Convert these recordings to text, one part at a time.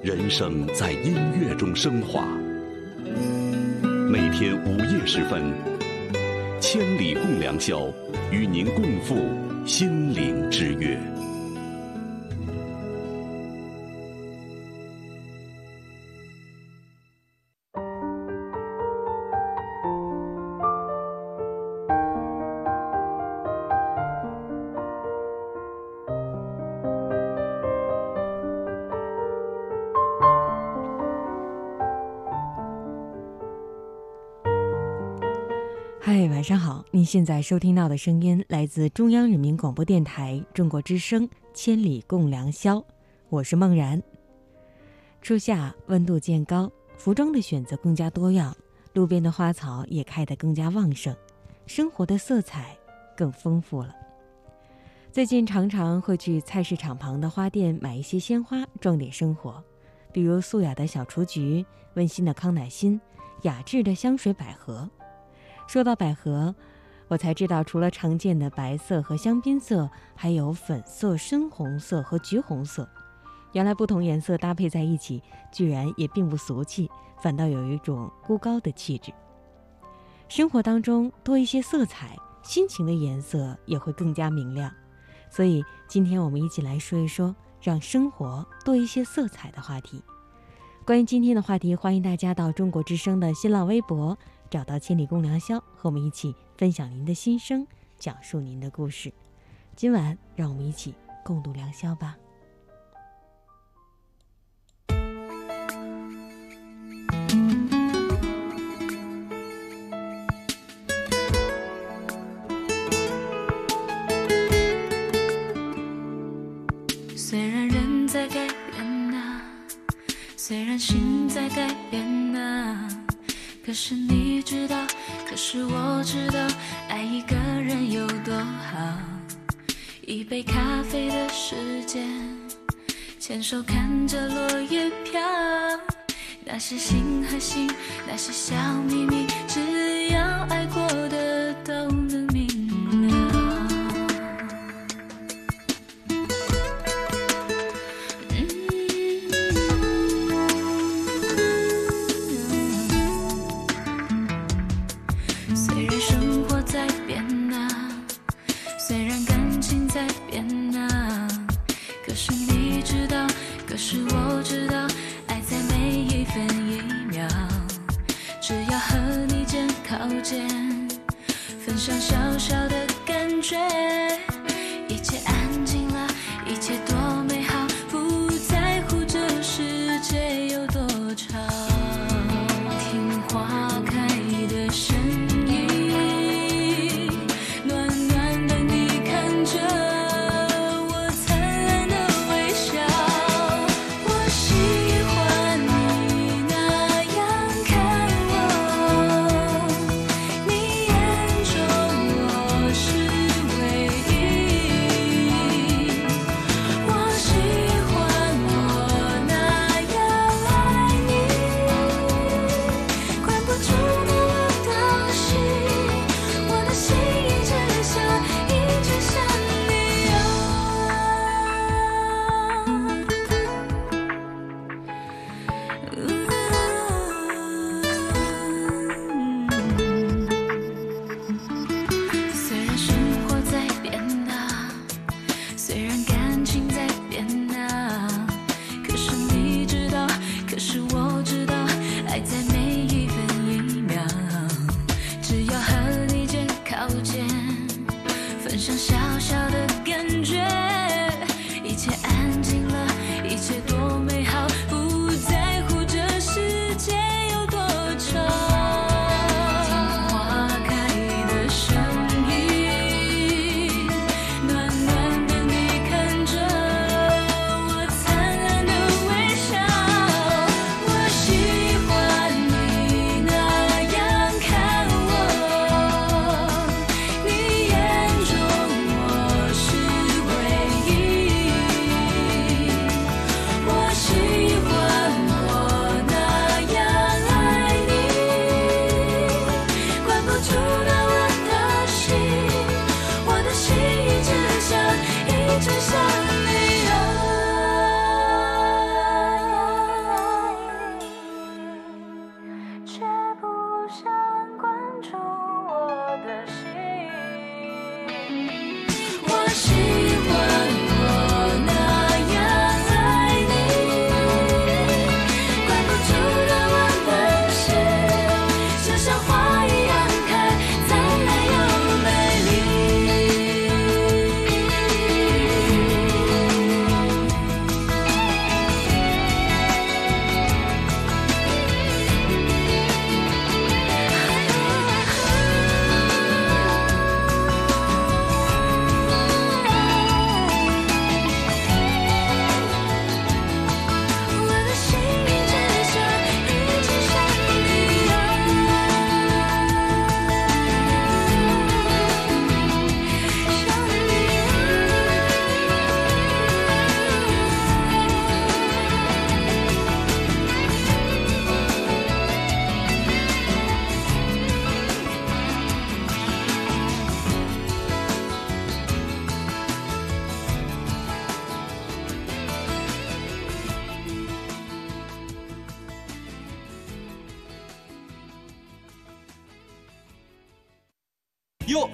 人生在音乐中升华。每天午夜时分，千里共良宵，与您共赴心灵之约。现在收听到的声音来自中央人民广播电台中国之声《千里共良宵》，我是梦然。初夏温度渐高，服装的选择更加多样，路边的花草也开得更加旺盛，生活的色彩更丰富了。最近常常会去菜市场旁的花店买一些鲜花，装点生活，比如素雅的小雏菊、温馨的康乃馨、雅致的香水百合。说到百合，我才知道，除了常见的白色和香槟色，还有粉色、深红色和橘红色。原来不同颜色搭配在一起，居然也并不俗气，反倒有一种孤高的气质。生活当中多一些色彩，心情的颜色也会更加明亮。所以，今天我们一起来说一说让生活多一些色彩的话题。关于今天的话题，欢迎大家到中国之声的新浪微博。找到千里共良宵，和我们一起分享您的心声，讲述您的故事。今晚，让我们一起共度良宵吧。虽然人在改变啊，虽然心在改变啊。可是你知道，可是我知道，爱一个人有多好。一杯咖啡的时间，牵手看着落叶飘，那些心和心，那些小秘密，只要爱过的都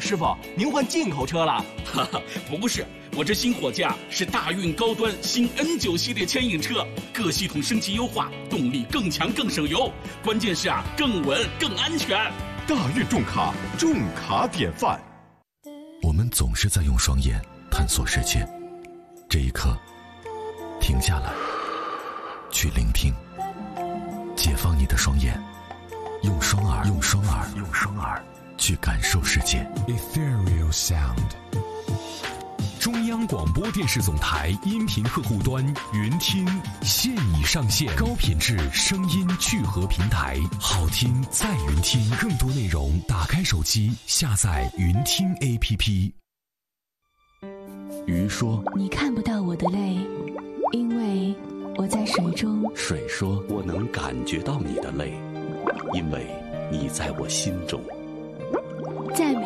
师傅，您换进口车了？哈哈，不是，我这新货架是大运高端新 N 九系列牵引车，各系统升级优化，动力更强更省油，关键是啊，更稳更安全。大运重卡，重卡典范。我们总是在用双眼探索世界，这一刻，停下来，去聆听，解放你的双眼，用双耳，用双耳，用双耳。去感受世界。Ethereal Sound。中央广播电视总台音频客户端云听现已上线，高品质声音聚合平台，好听在云听。更多内容，打开手机下载云听 APP。鱼说：“你看不到我的泪，因为我在水中。”水说：“我能感觉到你的泪，因为你在我心中。”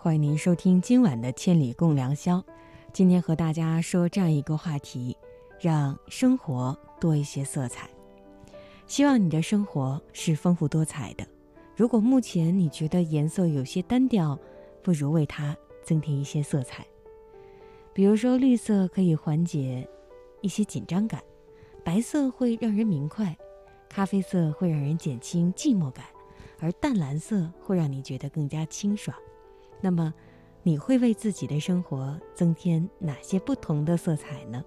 欢迎您收听今晚的《千里共良宵》。今天和大家说这样一个话题：让生活多一些色彩。希望你的生活是丰富多彩的。如果目前你觉得颜色有些单调，不如为它增添一些色彩。比如说，绿色可以缓解一些紧张感，白色会让人明快，咖啡色会让人减轻寂寞感，而淡蓝色会让你觉得更加清爽。那么，你会为自己的生活增添哪些不同的色彩呢？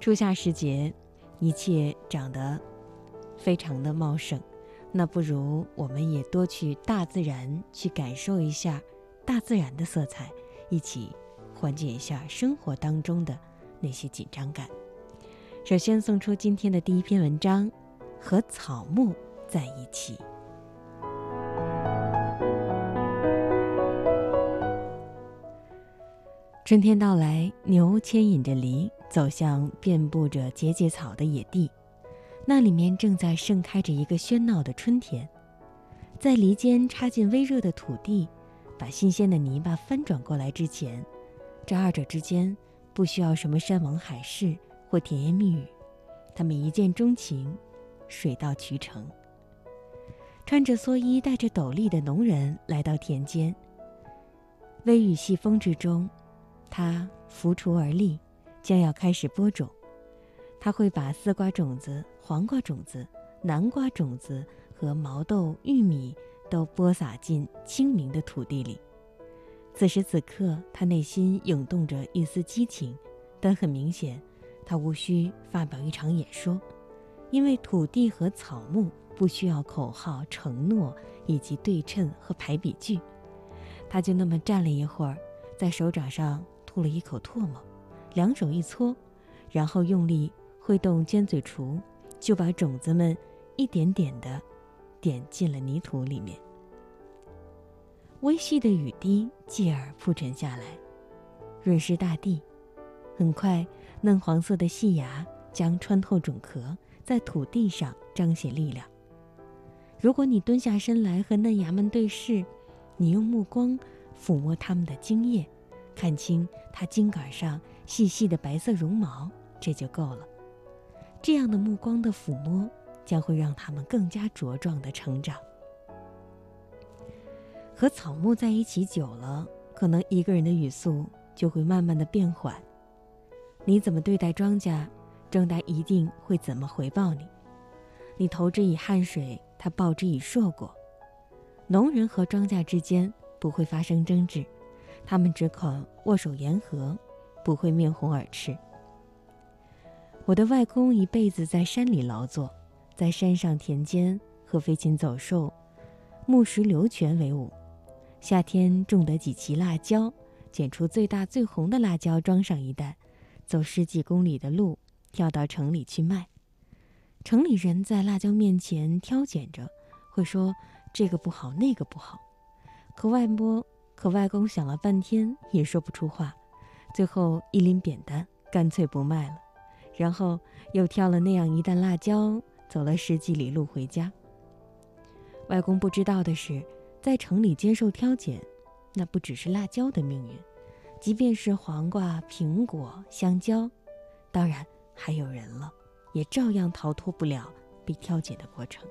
初夏时节，一切长得非常的茂盛，那不如我们也多去大自然去感受一下大自然的色彩，一起缓解一下生活当中的那些紧张感。首先送出今天的第一篇文章：和草木在一起。春天到来，牛牵引着犁走向遍布着节节草的野地，那里面正在盛开着一个喧闹的春天。在犁间插进微热的土地，把新鲜的泥巴翻转过来之前，这二者之间不需要什么山盟海誓或甜言蜜语，他们一见钟情，水到渠成。穿着蓑衣、戴着斗笠的农人来到田间，微雨细风之中。他扶锄而立，将要开始播种。他会把丝瓜种子、黄瓜种子、南瓜种子和毛豆、玉米都播撒进清明的土地里。此时此刻，他内心涌动着一丝激情，但很明显，他无需发表一场演说，因为土地和草木不需要口号、承诺以及对称和排比句。他就那么站了一会儿，在手掌上。吐了一口唾沫，两手一搓，然后用力挥动尖嘴锄，就把种子们一点点的点进了泥土里面。微细的雨滴继而铺陈下来，润湿大地。很快，嫩黄色的细芽将穿透种壳，在土地上彰显力量。如果你蹲下身来和嫩芽们对视，你用目光抚摸它们的茎叶。看清它茎杆上细细的白色绒毛，这就够了。这样的目光的抚摸，将会让它们更加茁壮的成长。和草木在一起久了，可能一个人的语速就会慢慢的变缓。你怎么对待庄稼，庄稼一定会怎么回报你。你投之以汗水，他报之以硕果。农人和庄稼之间不会发生争执。他们只肯握手言和，不会面红耳赤。我的外公一辈子在山里劳作，在山上田间和飞禽走兽、木石流泉为伍。夏天种得几畦辣椒，捡出最大最红的辣椒装上一袋，走十几公里的路，跳到城里去卖。城里人在辣椒面前挑拣着，会说这个不好，那个不好。可外婆、可外公想了半天也说不出话，最后一拎扁担，干脆不卖了。然后又挑了那样一担辣椒，走了十几里路回家。外公不知道的是，在城里接受挑拣，那不只是辣椒的命运，即便是黄瓜、苹果、香蕉，当然还有人了。也照样逃脱不了被挑拣的过程。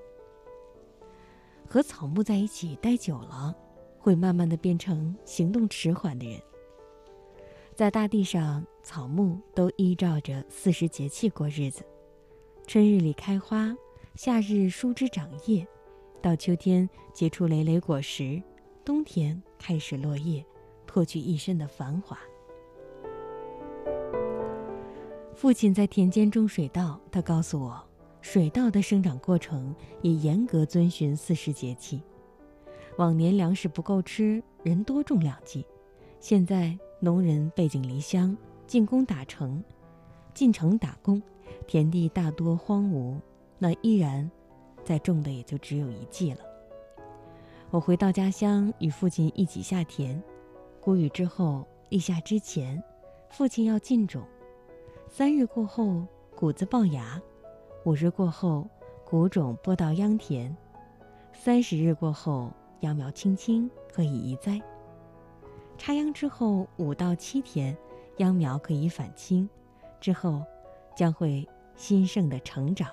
和草木在一起待久了，会慢慢的变成行动迟缓的人。在大地上，草木都依照着四时节气过日子：春日里开花，夏日疏枝长叶，到秋天结出累累果实，冬天开始落叶，脱去一身的繁华。父亲在田间种水稻，他告诉我，水稻的生长过程也严格遵循四时节气。往年粮食不够吃，人多种两季；现在农人背井离乡，进工打城，进城打工，田地大多荒芜，那依然在种的也就只有一季了。我回到家乡，与父亲一起下田，谷雨之后，立夏之前，父亲要进种。三日过后，谷子爆芽；五日过后，谷种播到秧田；三十日过后，秧苗青青，可以移栽。插秧之后五到七天，秧苗可以返青，之后将会兴盛的成长。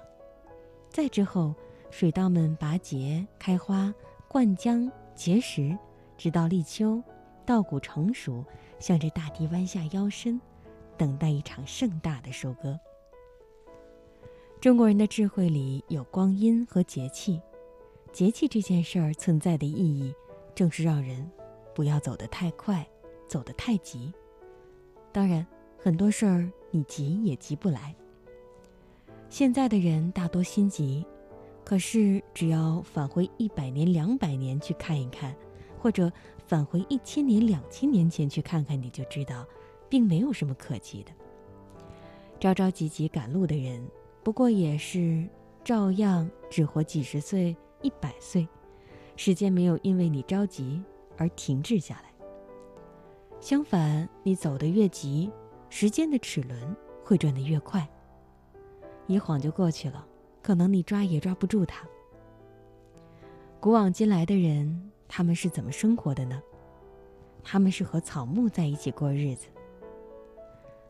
再之后，水稻们拔节、开花、灌浆、结实，直到立秋，稻谷成熟，向着大地弯下腰身。等待一场盛大的收割。中国人的智慧里有光阴和节气，节气这件事儿存在的意义，正是让人不要走得太快，走得太急。当然，很多事儿你急也急不来。现在的人大多心急，可是只要返回一百年、两百年去看一看，或者返回一千年、两千年前去看看，你就知道。并没有什么可急的。着着急急赶路的人，不过也是照样只活几十岁、一百岁，时间没有因为你着急而停滞下来。相反，你走得越急，时间的齿轮会转得越快。一晃就过去了，可能你抓也抓不住它。古往今来的人，他们是怎么生活的呢？他们是和草木在一起过日子。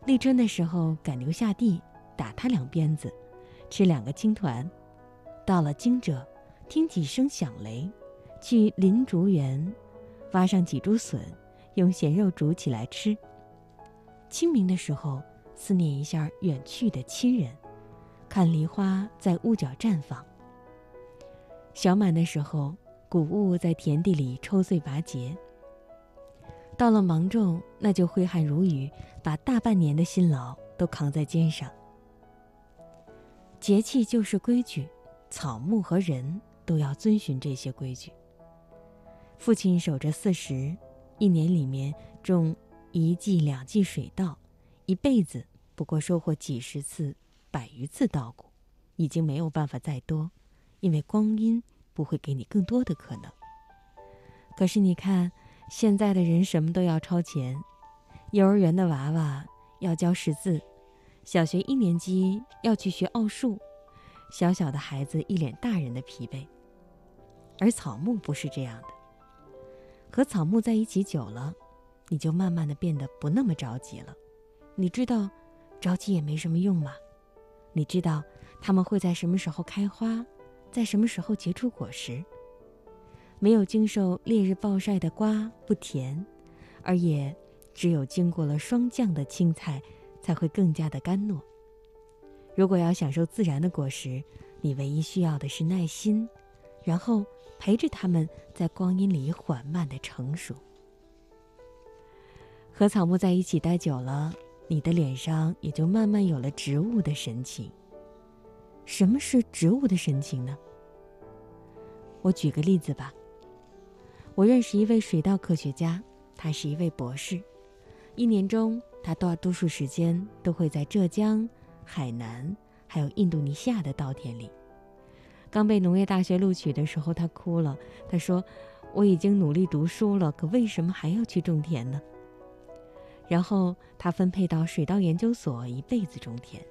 立春的时候，赶牛下地，打他两鞭子，吃两个青团。到了惊蛰，听几声响雷，去林竹园，挖上几株笋，用咸肉煮起来吃。清明的时候，思念一下远去的亲人，看梨花在屋角绽放。小满的时候，谷物在田地里抽穗拔节。到了芒种，那就挥汗如雨，把大半年的辛劳都扛在肩上。节气就是规矩，草木和人都要遵循这些规矩。父亲守着四时，一年里面种一季两季水稻，一辈子不过收获几十次、百余次稻谷，已经没有办法再多，因为光阴不会给你更多的可能。可是你看。现在的人什么都要超前，幼儿园的娃娃要教识字，小学一年级要去学奥数，小小的孩子一脸大人的疲惫。而草木不是这样的，和草木在一起久了，你就慢慢的变得不那么着急了。你知道，着急也没什么用吗？你知道，它们会在什么时候开花，在什么时候结出果实。没有经受烈日暴晒的瓜不甜，而也只有经过了霜降的青菜才会更加的甘糯。如果要享受自然的果实，你唯一需要的是耐心，然后陪着他们在光阴里缓慢的成熟。和草木在一起待久了，你的脸上也就慢慢有了植物的神情。什么是植物的神情呢？我举个例子吧。我认识一位水稻科学家，他是一位博士，一年中他大多数时间都会在浙江、海南还有印度尼西亚的稻田里。刚被农业大学录取的时候，他哭了。他说：“我已经努力读书了，可为什么还要去种田呢？”然后他分配到水稻研究所，一辈子种田。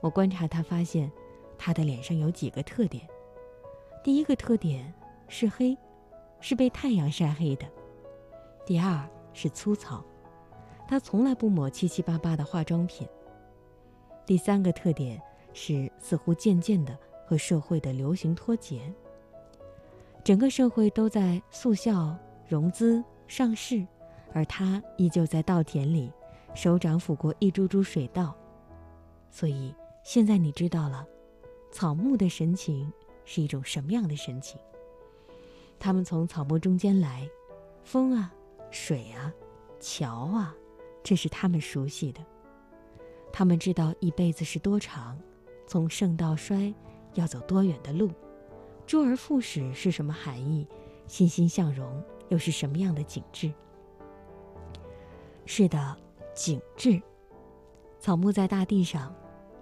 我观察他，发现他的脸上有几个特点。第一个特点是黑，是被太阳晒黑的；第二是粗糙，他从来不抹七七八八的化妆品；第三个特点是似乎渐渐的。和社会的流行脱节，整个社会都在速效、融资、上市，而他依旧在稻田里，手掌抚过一株株水稻。所以现在你知道了，草木的神情是一种什么样的神情？他们从草木中间来，风啊，水啊，桥啊，这是他们熟悉的。他们知道一辈子是多长，从盛到衰。要走多远的路？周而复始是什么含义？欣欣向荣又是什么样的景致？是的，景致。草木在大地上，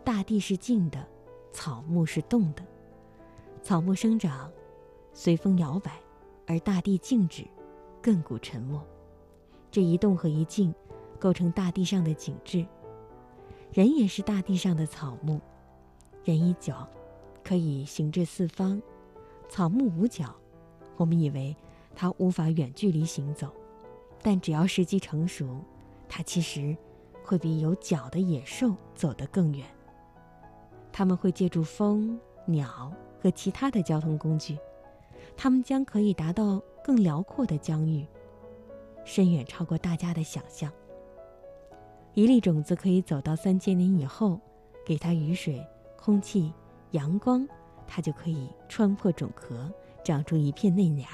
大地是静的，草木是动的。草木生长，随风摇摆，而大地静止，亘古沉默。这一动和一静，构成大地上的景致。人也是大地上的草木，人一脚。可以行至四方，草木无脚，我们以为它无法远距离行走，但只要时机成熟，它其实会比有脚的野兽走得更远。他们会借助风、鸟和其他的交通工具，他们将可以达到更辽阔的疆域，深远超过大家的想象。一粒种子可以走到三千年以后，给它雨水、空气。阳光，它就可以穿破种壳，长出一片嫩芽。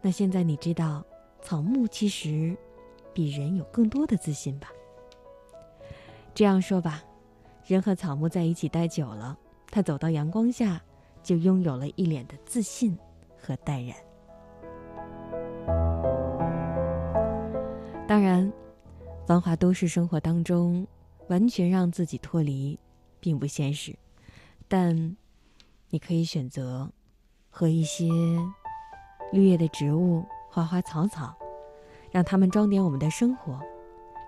那现在你知道，草木其实比人有更多的自信吧？这样说吧，人和草木在一起待久了，他走到阳光下，就拥有了一脸的自信和淡然。当然，繁华都市生活当中，完全让自己脱离。并不现实，但你可以选择和一些绿叶的植物、花花草草，让它们装点我们的生活，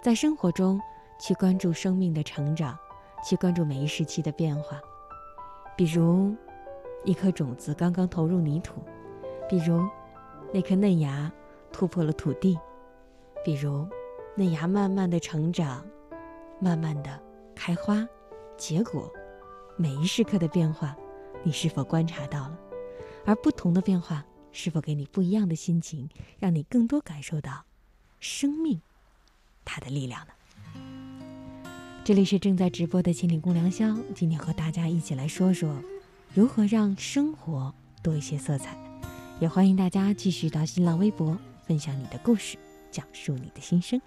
在生活中去关注生命的成长，去关注每一时期的变化。比如，一颗种子刚刚投入泥土；比如，那颗嫩芽突破了土地；比如，嫩芽慢慢的成长，慢慢的开花。结果，每一时刻的变化，你是否观察到了？而不同的变化，是否给你不一样的心情，让你更多感受到生命它的力量呢？这里是正在直播的千里共良宵，今天和大家一起来说说如何让生活多一些色彩。也欢迎大家继续到新浪微博分享你的故事，讲述你的心声。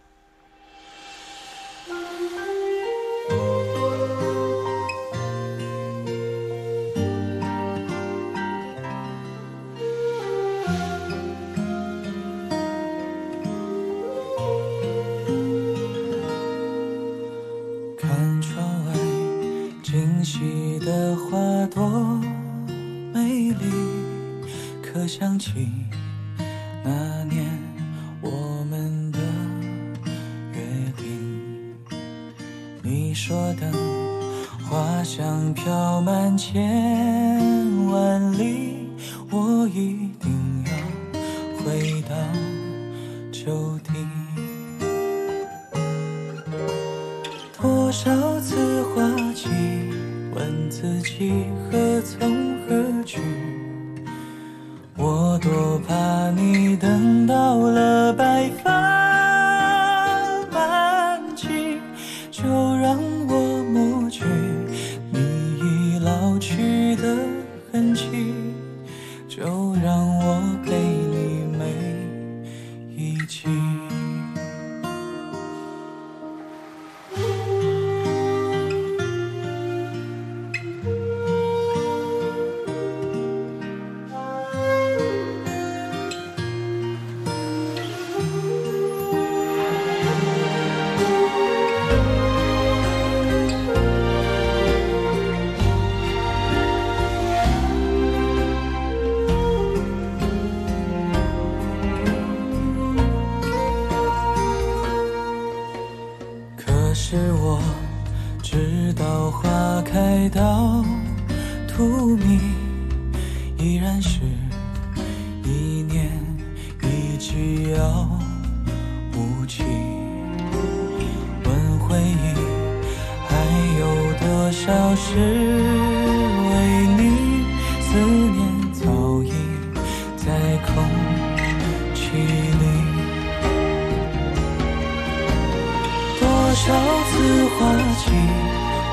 花期，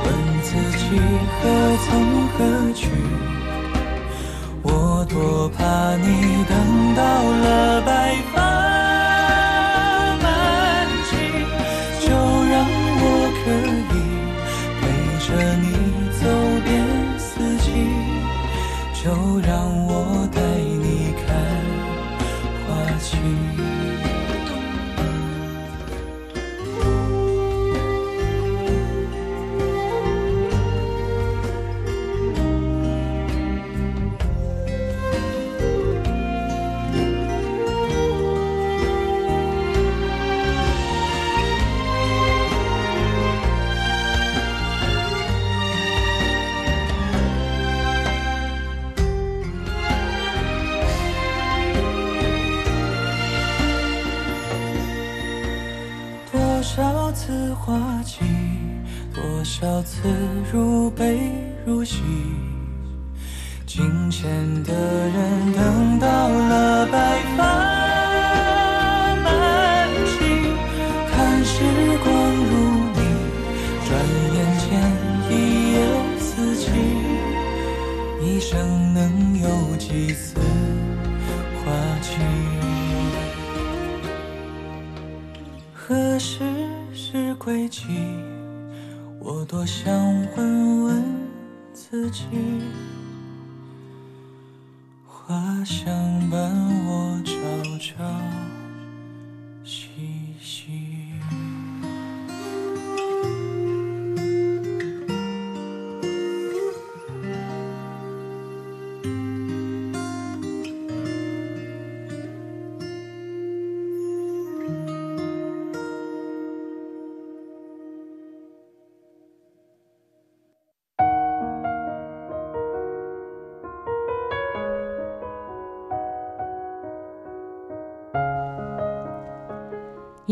问自己何从何去？我多怕你等到了白发少次如悲如喜，镜前的人想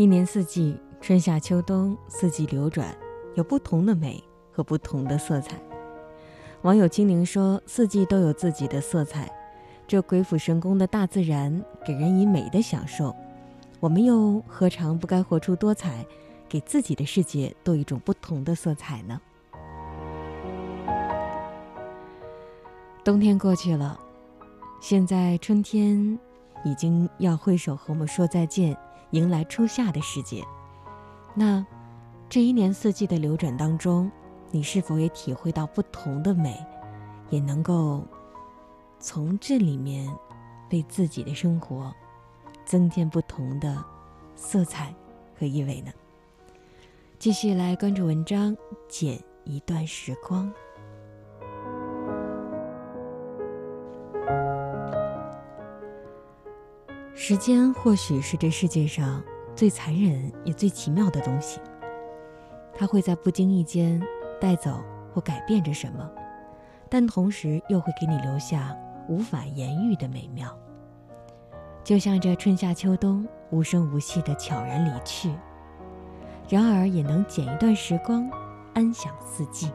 一年四季，春夏秋冬，四季流转，有不同的美和不同的色彩。网友精灵说：“四季都有自己的色彩，这鬼斧神工的大自然给人以美的享受，我们又何尝不该活出多彩，给自己的世界多一种不同的色彩呢？”冬天过去了，现在春天已经要挥手和我们说再见。迎来初夏的世界，那这一年四季的流转当中，你是否也体会到不同的美，也能够从这里面为自己的生活增添不同的色彩和意味呢？继续来关注文章，剪一段时光。时间或许是这世界上最残忍也最奇妙的东西，它会在不经意间带走或改变着什么，但同时又会给你留下无法言喻的美妙。就像这春夏秋冬无声无息的悄然离去，然而也能剪一段时光，安享四季。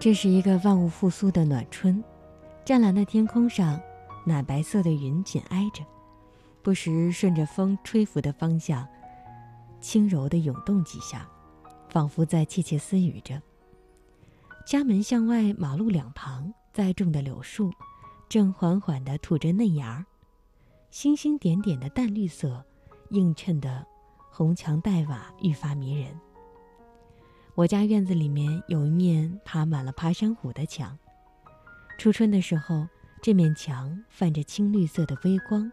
这是一个万物复苏的暖春，湛蓝的天空上，奶白色的云紧挨着，不时顺着风吹拂的方向，轻柔地涌动几下，仿佛在窃窃私语着。家门向外，马路两旁栽种的柳树，正缓缓地吐着嫩芽儿，星星点点的淡绿色，映衬的红墙黛瓦愈发迷人。我家院子里面有一面爬满了爬山虎的墙。初春的时候，这面墙泛着青绿色的微光，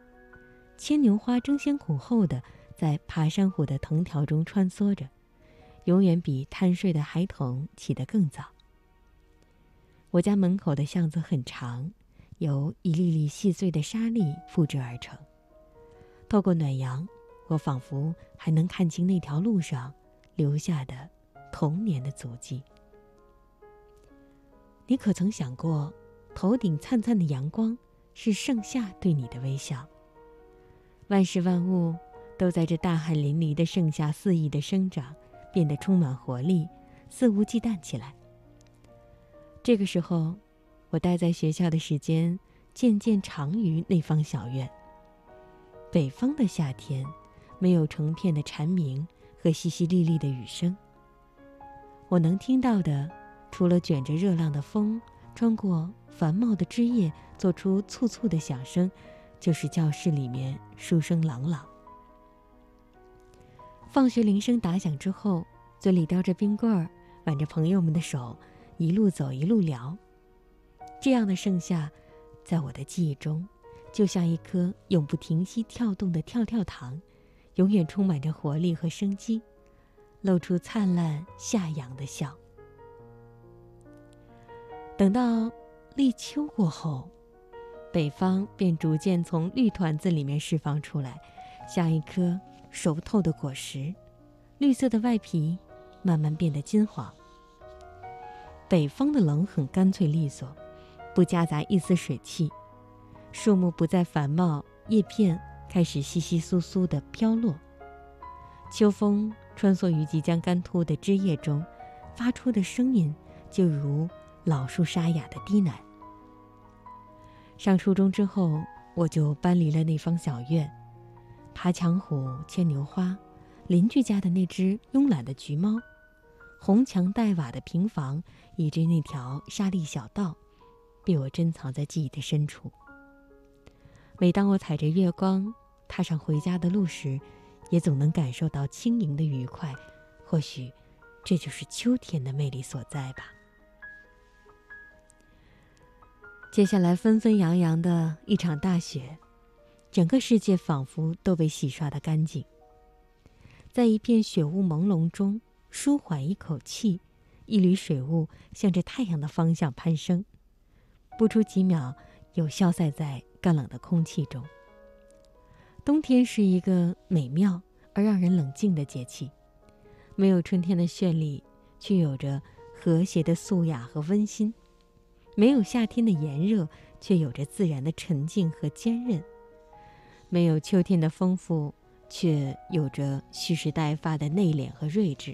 牵牛花争先恐后的在爬山虎的藤条中穿梭着，永远比贪睡的孩童起得更早。我家门口的巷子很长，由一粒粒细碎的沙粒复制而成。透过暖阳，我仿佛还能看清那条路上留下的童年的足迹。你可曾想过，头顶灿灿的阳光是盛夏对你的微笑？万事万物都在这大汗淋漓的盛夏肆意的生长，变得充满活力，肆无忌惮起来。这个时候，我待在学校的时间渐渐长于那方小院。北方的夏天，没有成片的蝉鸣和淅淅沥沥的雨声。我能听到的。除了卷着热浪的风穿过繁茂的枝叶，做出簇簇的响声，就是教室里面书声朗朗。放学铃声打响之后，嘴里叼着冰棍儿，挽着朋友们的手，一路走一路聊。这样的盛夏，在我的记忆中，就像一颗永不停息跳动的跳跳糖，永远充满着活力和生机，露出灿烂夏阳的笑。等到立秋过后，北方便逐渐从绿团子里面释放出来，像一颗熟透的果实，绿色的外皮慢慢变得金黄。北方的冷很干脆利索，不夹杂一丝水汽，树木不再繁茂，叶片开始稀稀疏疏地飘落。秋风穿梭于即将干枯的枝叶中，发出的声音就如。老树沙哑的低喃。上初中之后，我就搬离了那方小院，爬墙虎、牵牛花，邻居家的那只慵懒的橘猫，红墙黛瓦的平房，以及那条沙砾小道，被我珍藏在记忆的深处。每当我踩着月光踏上回家的路时，也总能感受到轻盈的愉快。或许，这就是秋天的魅力所在吧。接下来，纷纷扬扬的一场大雪，整个世界仿佛都被洗刷的干净。在一片雪雾朦胧中，舒缓一口气，一缕水雾向着太阳的方向攀升，不出几秒，又消散在干冷的空气中。冬天是一个美妙而让人冷静的节气，没有春天的绚丽，却有着和谐的素雅和温馨。没有夏天的炎热，却有着自然的沉静和坚韧；没有秋天的丰富，却有着蓄势待发的内敛和睿智。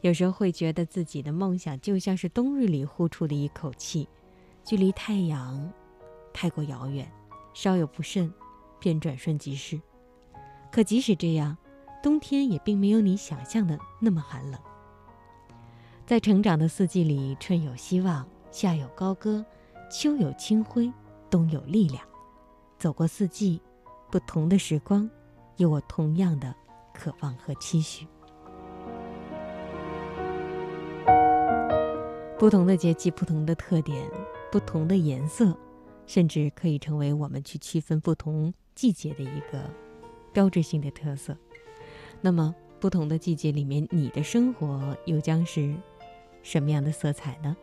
有时候会觉得自己的梦想就像是冬日里呼出的一口气，距离太阳太过遥远，稍有不慎，便转瞬即逝。可即使这样，冬天也并没有你想象的那么寒冷。在成长的四季里，春有希望。夏有高歌，秋有清辉，冬有力量。走过四季，不同的时光，有我同样的渴望和期许。不同的节气，不同的特点，不同的颜色，甚至可以成为我们去区分不同季节的一个标志性的特色。那么，不同的季节里面，你的生活又将是什么样的色彩呢？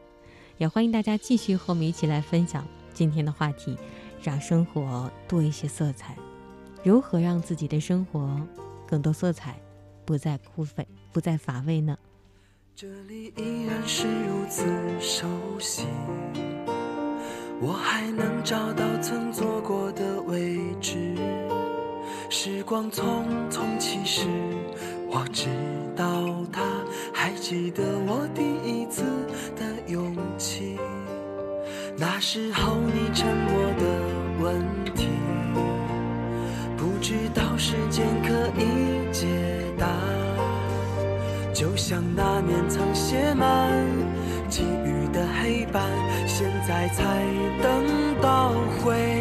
也欢迎大家继续和我们一起来分享今天的话题，让生活多一些色彩。如何让自己的生活更多色彩，不再枯萎，不再乏味呢？这里依然是如此熟悉，我还能找到曾坐过的位置。时光匆匆，其实我知道他还记得我第一次的勇气。那时候你沉默的问题，不知道时间可以解答。就像那年曾写满寄语的黑板，现在才等到回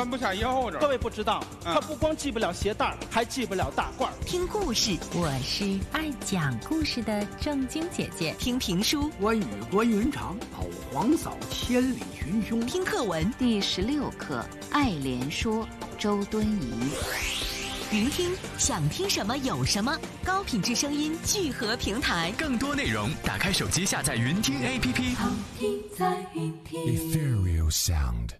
穿不下腰这各位不知道，他不光系不了鞋带儿，还系不了大褂儿。听故事，我是爱讲故事的正经姐姐。听评书，关羽关云长跑黄嫂千里寻兄。听课文，第十六课《爱莲说》，周敦颐。云听想听什么有什么，高品质声音聚合平台，更多内容打开手机下载云听 APP。好听在云听。Ethereal Sound。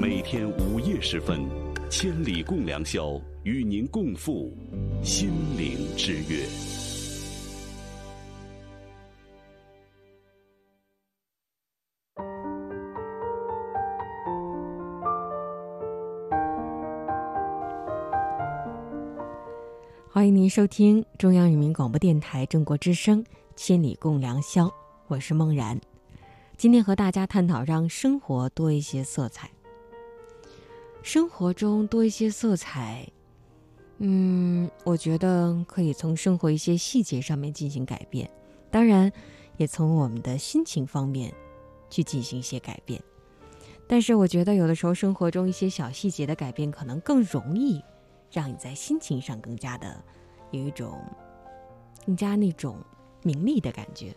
每天午夜时分，千里共良宵，与您共赴心灵之约。欢迎您收听中央人民广播电台中国之声《千里共良宵》，我是梦然。今天和大家探讨让生活多一些色彩。生活中多一些色彩，嗯，我觉得可以从生活一些细节上面进行改变，当然，也从我们的心情方面去进行一些改变。但是，我觉得有的时候生活中一些小细节的改变，可能更容易让你在心情上更加的有一种更加那种明丽的感觉。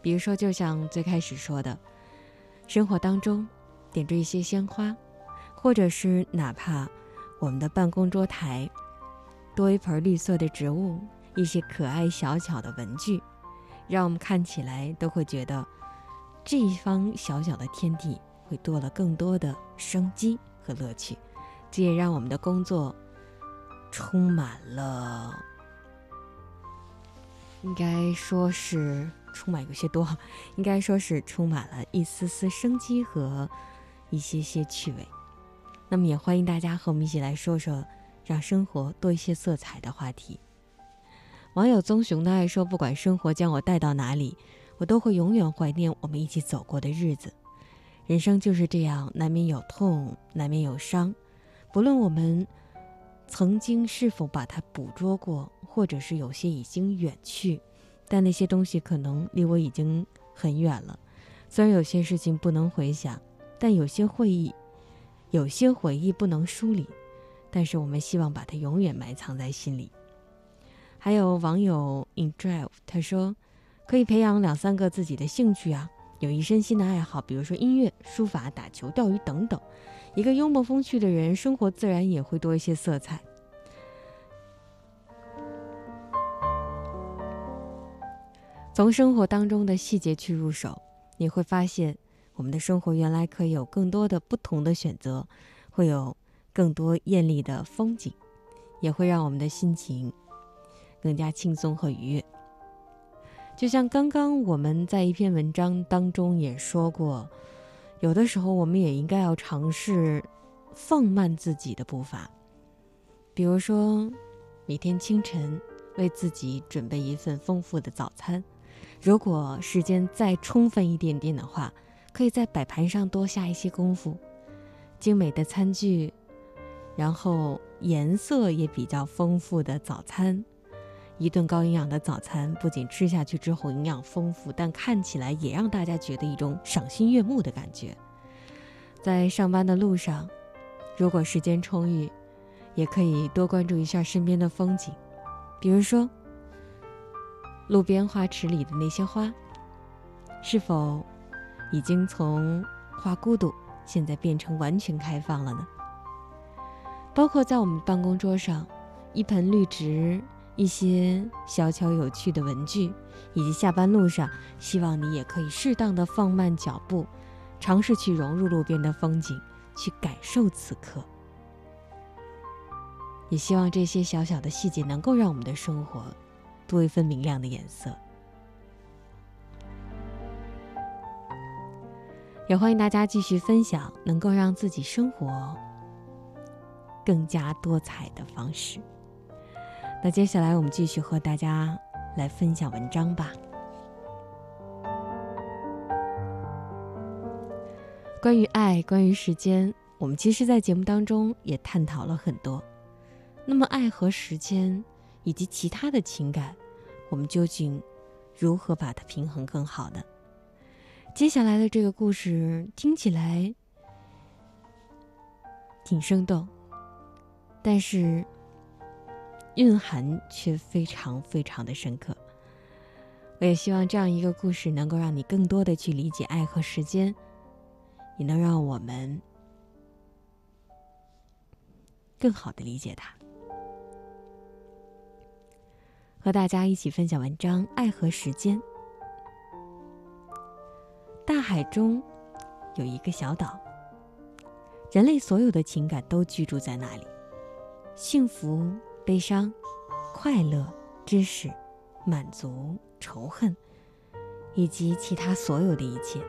比如说，就像最开始说的，生活当中点缀一些鲜花。或者是哪怕我们的办公桌台多一盆绿色的植物，一些可爱小巧的文具，让我们看起来都会觉得这一方小小的天地会多了更多的生机和乐趣。这也让我们的工作充满了，应该说是充满有些多，应该说是充满了一丝丝生机和一些些趣味。那么也欢迎大家和我们一起来说说让生活多一些色彩的话题。网友棕熊的爱说：“不管生活将我带到哪里，我都会永远怀念我们一起走过的日子。人生就是这样，难免有痛，难免有伤。不论我们曾经是否把它捕捉过，或者是有些已经远去，但那些东西可能离我已经很远了。虽然有些事情不能回想，但有些会忆。”有些回忆不能梳理，但是我们希望把它永远埋藏在心里。还有网友 in drive 他说，可以培养两三个自己的兴趣啊，有一身新的爱好，比如说音乐、书法、打球、钓鱼等等。一个幽默风趣的人，生活自然也会多一些色彩。从生活当中的细节去入手，你会发现，我们的生活原来可以有更多的不同的选择，会有更多艳丽的风景，也会让我们的心情更加轻松和愉悦。就像刚刚我们在一篇文章当中也说过，有的时候我们也应该要尝试放慢自己的步伐，比如说每天清晨为自己准备一份丰富的早餐，如果时间再充分一点点的话，可以在摆盘上多下一些功夫，精美的餐具，然后颜色也比较丰富的早餐。一顿高营养的早餐，不仅吃下去之后营养丰富，但看起来也让大家觉得一种赏心悦目的感觉。在上班的路上，如果时间充裕，也可以多关注一下身边的风景，比如说路边花池里的那些花，是否已经从花骨朵现在变成完全开放了呢？包括在我们办公桌上，一盆绿植。一些小巧有趣的文具，以及下班路上，希望你也可以适当的放慢脚步，尝试去融入路边的风景，去感受此刻。也希望这些小小的细节能够让我们的生活多一份明亮的颜色。也欢迎大家继续分享能够让自己生活更加多彩的方式。那接下来我们继续和大家来分享文章吧。关于爱，关于时间，我们其实，在节目当中也探讨了很多。那么，爱和时间以及其他的情感，我们究竟如何把它平衡更好呢？接下来的这个故事听起来挺生动，但是。蕴含却非常非常的深刻。我也希望这样一个故事能够让你更多的去理解爱和时间，也能让我们更好的理解它。和大家一起分享文章《爱和时间》。大海中有一个小岛，人类所有的情感都居住在那里，幸福。悲伤、快乐、知识、满足、仇恨，以及其他所有的一切，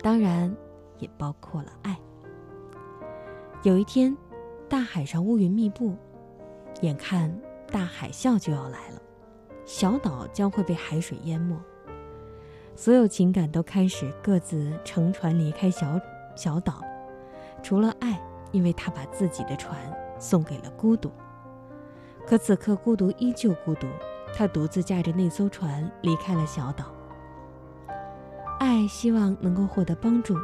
当然也包括了爱。有一天，大海上乌云密布，眼看大海啸就要来了，小岛将会被海水淹没，所有情感都开始各自乘船离开小小岛，除了爱，因为他把自己的船送给了孤独。可此刻，孤独依旧孤独。他独自驾着那艘船离开了小岛。爱希望能够获得帮助。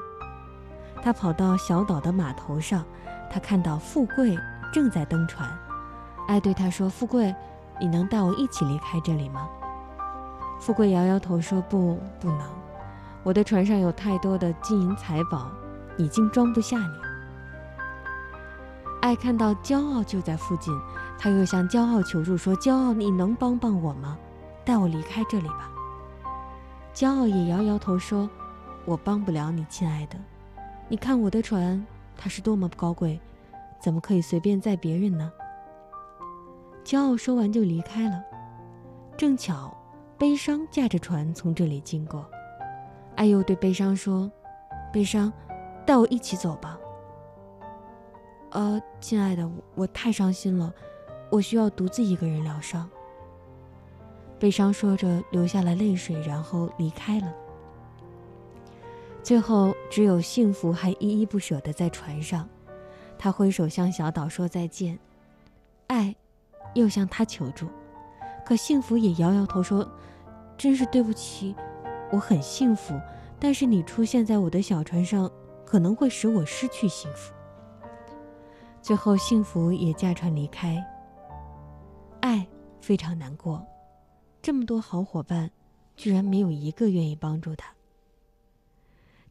他跑到小岛的码头上，他看到富贵正在登船。爱对他说：“富贵，你能带我一起离开这里吗？”富贵摇摇头说：“不，不能。我的船上有太多的金银财宝，已经装不下你。”爱看到骄傲就在附近。他又向骄傲求助说：“骄傲，你能帮帮我吗？带我离开这里吧。”骄傲也摇摇头说：“我帮不了你，亲爱的。你看我的船，它是多么高贵，怎么可以随便载别人呢？”骄傲说完就离开了。正巧，悲伤驾着船从这里经过，爱又对悲伤说：“悲伤，带我一起走吧。”“呃，亲爱的，我太伤心了。”我需要独自一个人疗伤。悲伤说着，流下了泪水，然后离开了。最后，只有幸福还依依不舍的在船上。他挥手向小岛说再见，爱又向他求助，可幸福也摇摇头说：“真是对不起，我很幸福，但是你出现在我的小船上，可能会使我失去幸福。”最后，幸福也驾船离开。爱非常难过，这么多好伙伴，居然没有一个愿意帮助他。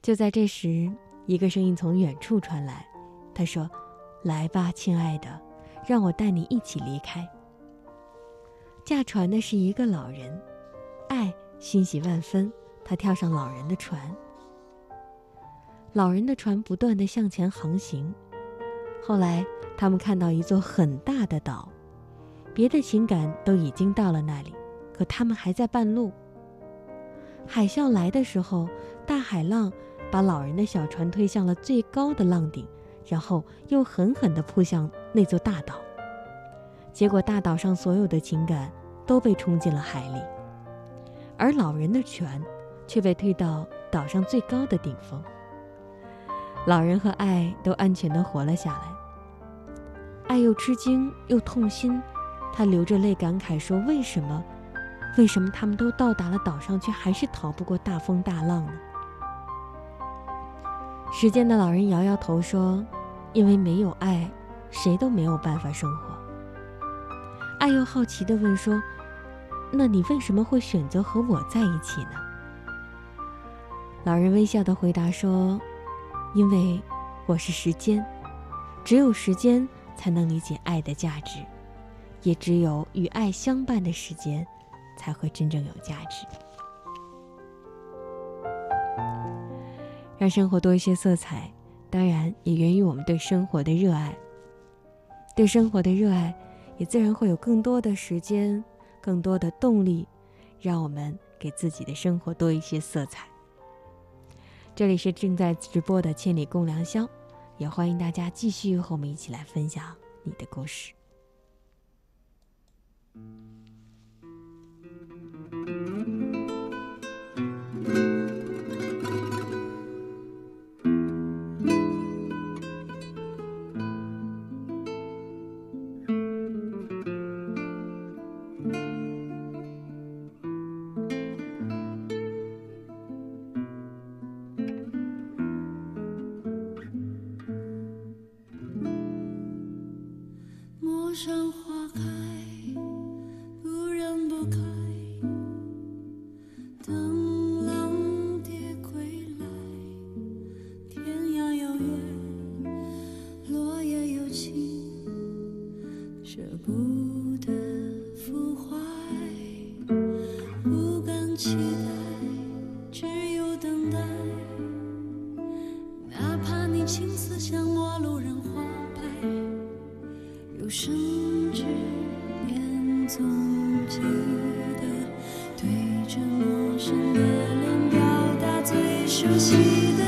就在这时，一个声音从远处传来，他说：“来吧，亲爱的，让我带你一起离开。”驾船的是一个老人，爱欣喜万分，他跳上老人的船。老人的船不断的向前航行，后来他们看到一座很大的岛，别的情感都已经到了那里，可他们还在半路。海啸来的时候，大海浪把老人的小船推向了最高的浪顶，然后又狠狠地扑向那座大岛。结果，大岛上所有的情感都被冲进了海里，而老人的船却被推到岛上最高的顶峰。老人和爱都安全地活了下来。爱又吃惊又痛心，他流着泪感慨说：“为什么？为什么他们都到达了岛上，却还是逃不过大风大浪呢？”时间的老人摇摇头说：“因为没有爱，谁都没有办法生活。”爱又好奇地问说：“那你为什么会选择和我在一起呢？”老人微笑地回答说。因为我是时间，只有时间才能理解爱的价值，也只有与爱相伴的时间，才会真正有价值。让生活多一些色彩，当然也源于我们对生活的热爱。对生活的热爱，也自然会有更多的时间、更多的动力，让我们给自己的生活多一些色彩。这里是正在直播的《千里共良宵》，也欢迎大家继续和我们一起来分享你的故事。执念总记得对着陌生的脸表达最熟悉的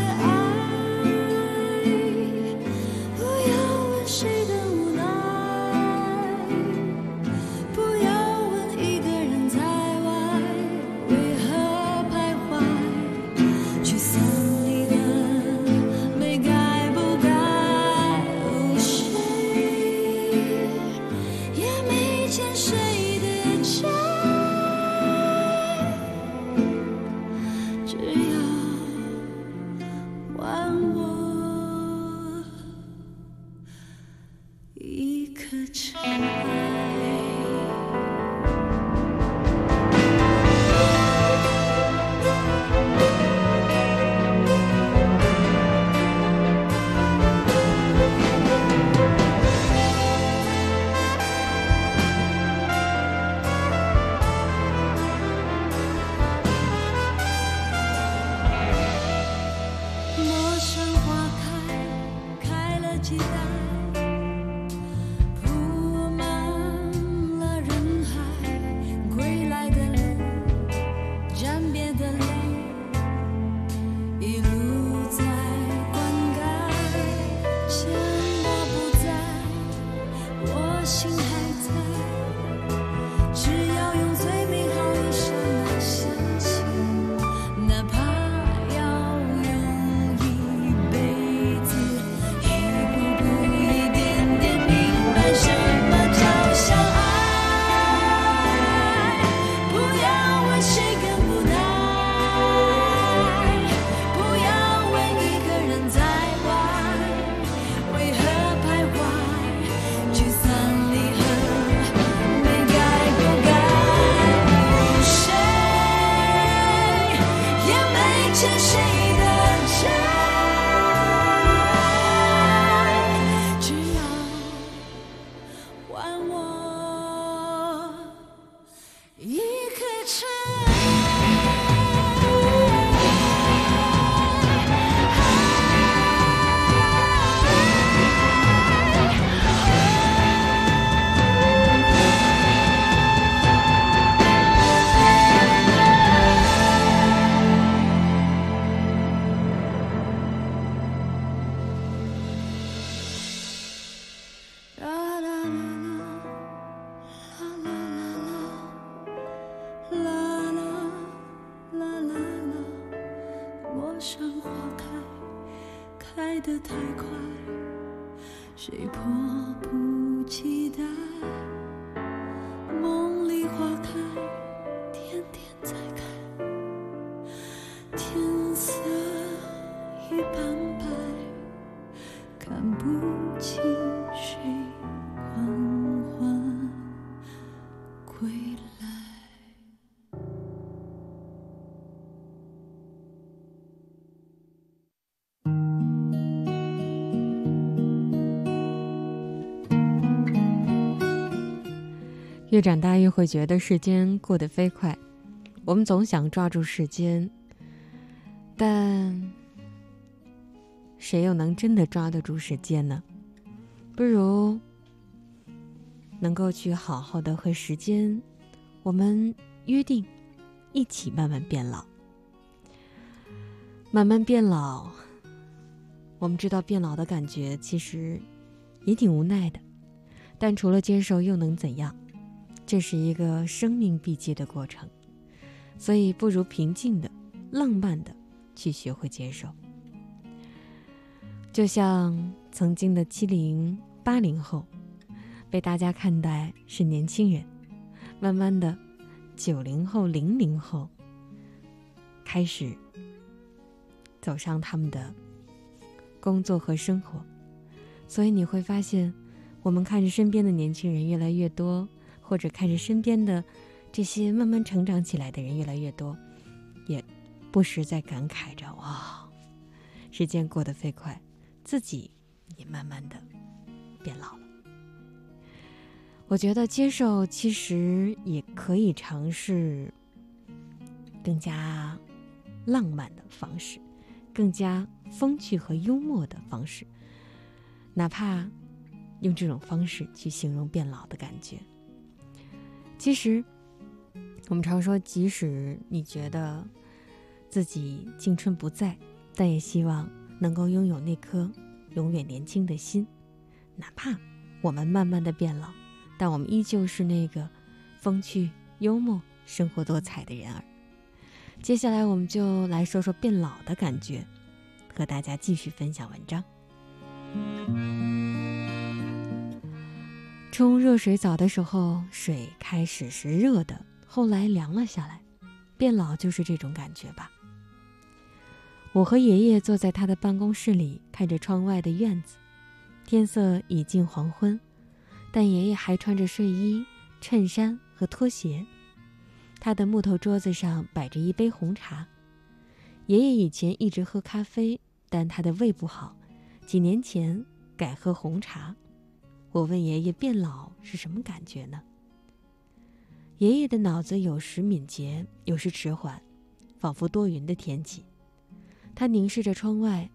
越长大越会觉得时间过得飞快，我们总想抓住时间，但谁又能真的抓得住时间呢？不如能够去好好的和时间，我们约定一起慢慢变老，慢慢变老。我们知道变老的感觉其实也挺无奈的，但除了接受又能怎样？这是一个生命必经的过程，所以不如平静的、浪漫的去学会接受。就像曾经的七零、八零后，被大家看待是年轻人，慢慢的，九零后、零零后开始走上他们的工作和生活，所以你会发现，我们看着身边的年轻人越来越多。或者看着身边的这些慢慢成长起来的人越来越多，也不时在感慨着：哇，时间过得飞快，自己也慢慢的变老了。我觉得接受其实也可以尝试更加浪漫的方式，更加风趣和幽默的方式，哪怕用这种方式去形容变老的感觉。其实，我们常说，即使你觉得自己青春不在，但也希望能够拥有那颗永远年轻的心。哪怕我们慢慢的变老，但我们依旧是那个风趣、幽默、生活多彩的人儿。接下来，我们就来说说变老的感觉，和大家继续分享文章。冲热水澡的时候，水开始是热的，后来凉了下来。变老就是这种感觉吧。我和爷爷坐在他的办公室里，看着窗外的院子。天色已近黄昏，但爷爷还穿着睡衣、衬衫和拖鞋。他的木头桌子上摆着一杯红茶。爷爷以前一直喝咖啡，但他的胃不好，几年前改喝红茶。我问爷爷：“变老是什么感觉呢？”爷爷的脑子有时敏捷，有时迟缓，仿佛多云的天气。他凝视着窗外，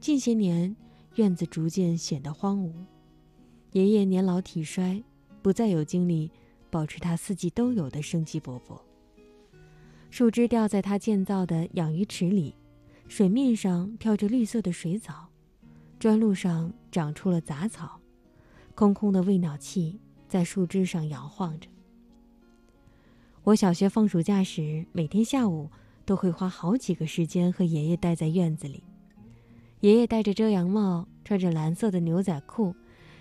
近些年院子逐渐显得荒芜。爷爷年老体衰，不再有精力保持他四季都有的生机勃勃。树枝掉在他建造的养鱼池里，水面上飘着绿色的水藻，砖路上长出了杂草。空空的喂鸟器在树枝上摇晃着。我小学放暑假时，每天下午都会花好几个时间和爷爷待在院子里。爷爷戴着遮阳帽，穿着蓝色的牛仔裤，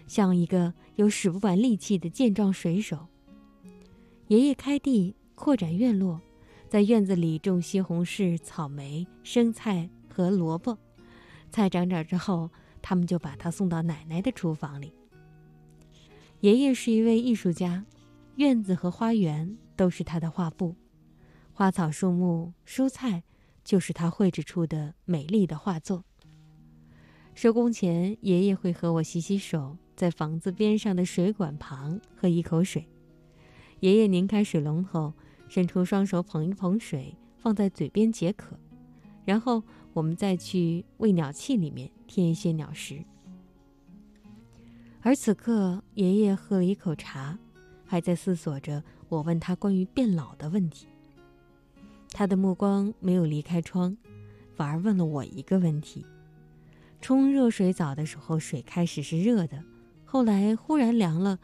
像一个有使不完力气的健壮水手。爷爷开地扩展院落，在院子里种西红柿、草莓、生菜和萝卜。菜长长之后，他们就把它送到奶奶的厨房里。爷爷是一位艺术家，院子和花园都是他的画布，花草树木、蔬菜就是他绘制出的美丽的画作。收工前，爷爷会和我洗洗手，在房子边上的水管旁喝一口水。爷爷拧开水龙头，伸出双手捧一捧水，放在嘴边解渴，然后我们再去喂鸟器里面添一些鸟食。而此刻，爷爷喝了一口茶，还在思索着我问他关于变老的问题。他的目光没有离开窗，反而问了我一个问题：冲热水澡的时候，水开始是热的，后来忽然凉了，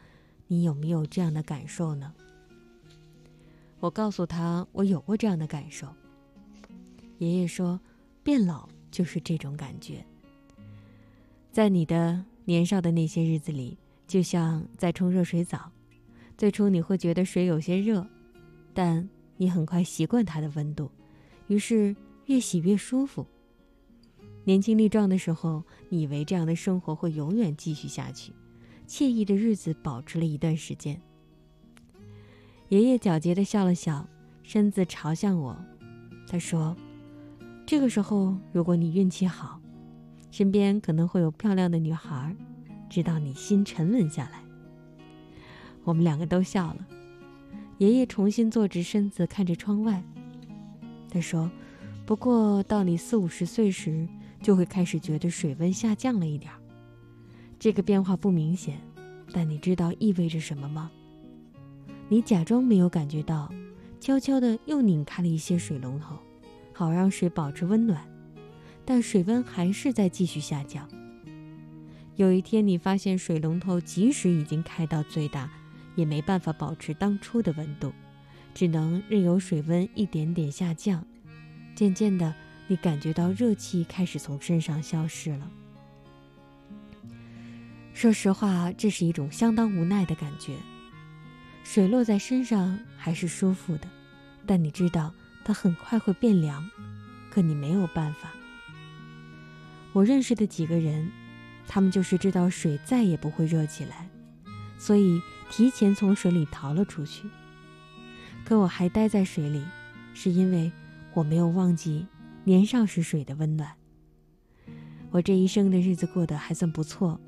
你有没有这样的感受呢？我告诉他，我有过这样的感受。爷爷说：“变老就是这种感觉。在你的年少的那些日子里，就像在冲热水澡，最初你会觉得水有些热，但你很快习惯它的温度，于是越洗越舒服。年轻力壮的时候，你以为这样的生活会永远继续下去，惬意的日子保持了一段时间。爷爷皎洁的笑了笑，身子朝向我，他说：“这个时候，如果你运气好。”身边可能会有漂亮的女孩，直到你心沉稳下来。我们两个都笑了。爷爷重新坐直身子，看着窗外。他说：“不过到你四五十岁时，就会开始觉得水温下降了一点儿。这个变化不明显，但你知道意味着什么吗？你假装没有感觉到，悄悄地又拧开了一些水龙头，好让水保持温暖。”但水温还是在继续下降。有一天，你发现水龙头即使已经开到最大，也没办法保持当初的温度，只能任由水温一点点下降。渐渐的，你感觉到热气开始从身上消失了。说实话，这是一种相当无奈的感觉。水落在身上还是舒服的，但你知道它很快会变凉，可你没有办法。我认识的几个人，他们就是知道水再也不会热起来，所以提前从水里逃了出去。可我还待在水里，是因为我没有忘记年少时水的温暖。我这一生的日子过得还算不错，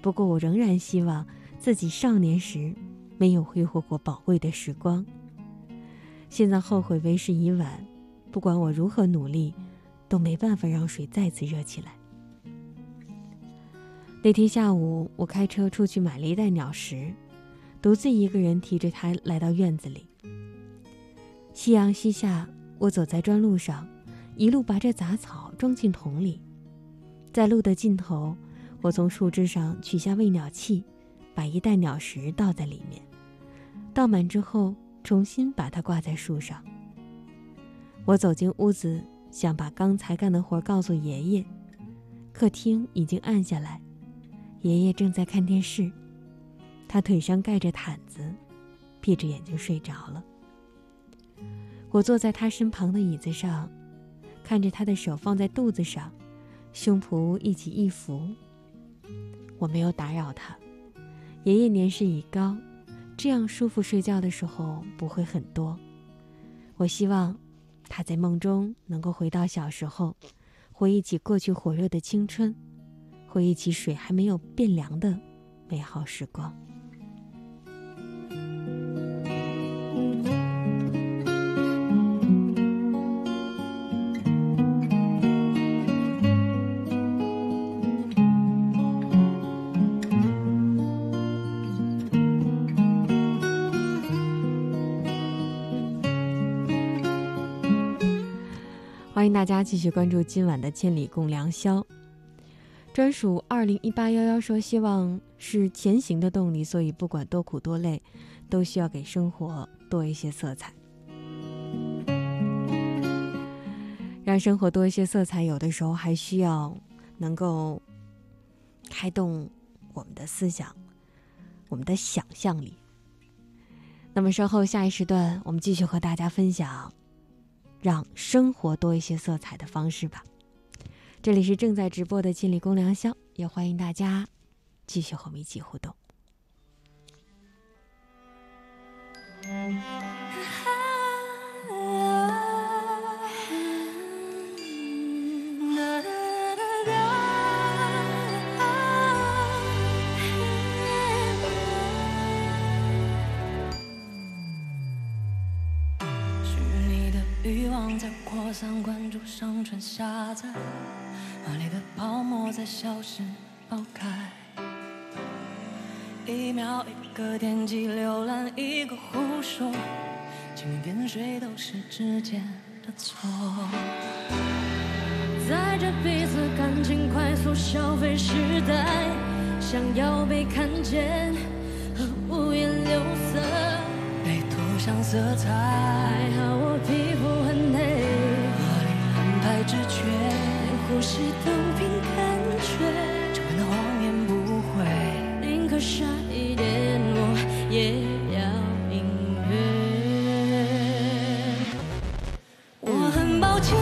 不过我仍然希望自己少年时没有挥霍过宝贵的时光。现在后悔为时已晚，不管我如何努力，都没办法让水再次热起来。那天下午，我开车出去买了一袋鸟食，独自一个人提着它来到院子里。夕阳西下，我走在砖路上，一路拔着杂草装进桶里。在路的尽头，我从树枝上取下喂鸟器，把一袋鸟食倒在里面，倒满之后，重新把它挂在树上。我走进屋子，想把刚才干的活告诉爷爷。客厅已经暗下来。爷爷正在看电视，他腿上盖着毯子，闭着眼睛睡着了。我坐在他身旁的椅子上，看着他的手放在肚子上，胸脯一起一伏。我没有打扰他。爷爷年事已高，这样舒服睡觉的时候不会很多。我希望他在梦中能够回到小时候，回忆起过去火热的青春。回忆起水还没有变凉的美好时光。欢迎大家继续关注今晚的《千里共良宵》。专属二零一八幺幺说：“希望是前行的动力，所以不管多苦多累，都需要给生活多一些色彩，让生活多一些色彩。有的时候还需要能够开动我们的思想，我们的想象力。那么稍后下一时段，我们继续和大家分享让生活多一些色彩的方式吧。”这里是正在直播的《千里共良宵》，也欢迎大家继续和我们一起互动。欲望在扩散，关注上传下载。华丽的泡沫在消失爆开，一秒一个点击浏览一个胡说，轻于点水都是指尖的错。在这彼此感情快速消费时代，想要被看见和五颜六色被涂上色彩。还好我皮肤很连呼吸都凭感觉，这般的谎言不会，宁可傻一点，我也要音乐。我很抱歉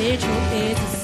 一出一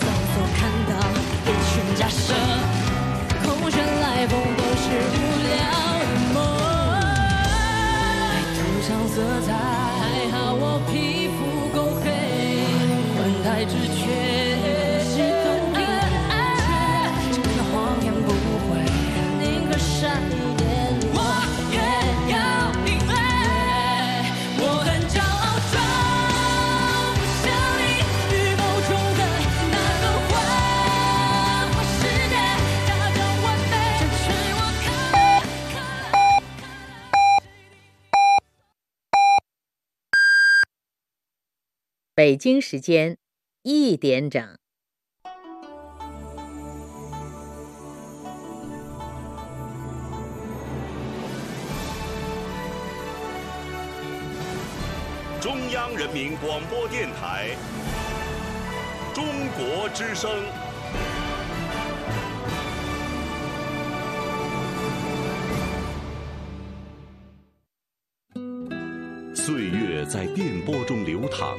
北京时间一点整。中央人民广播电台中国之声。岁月在电波中流淌，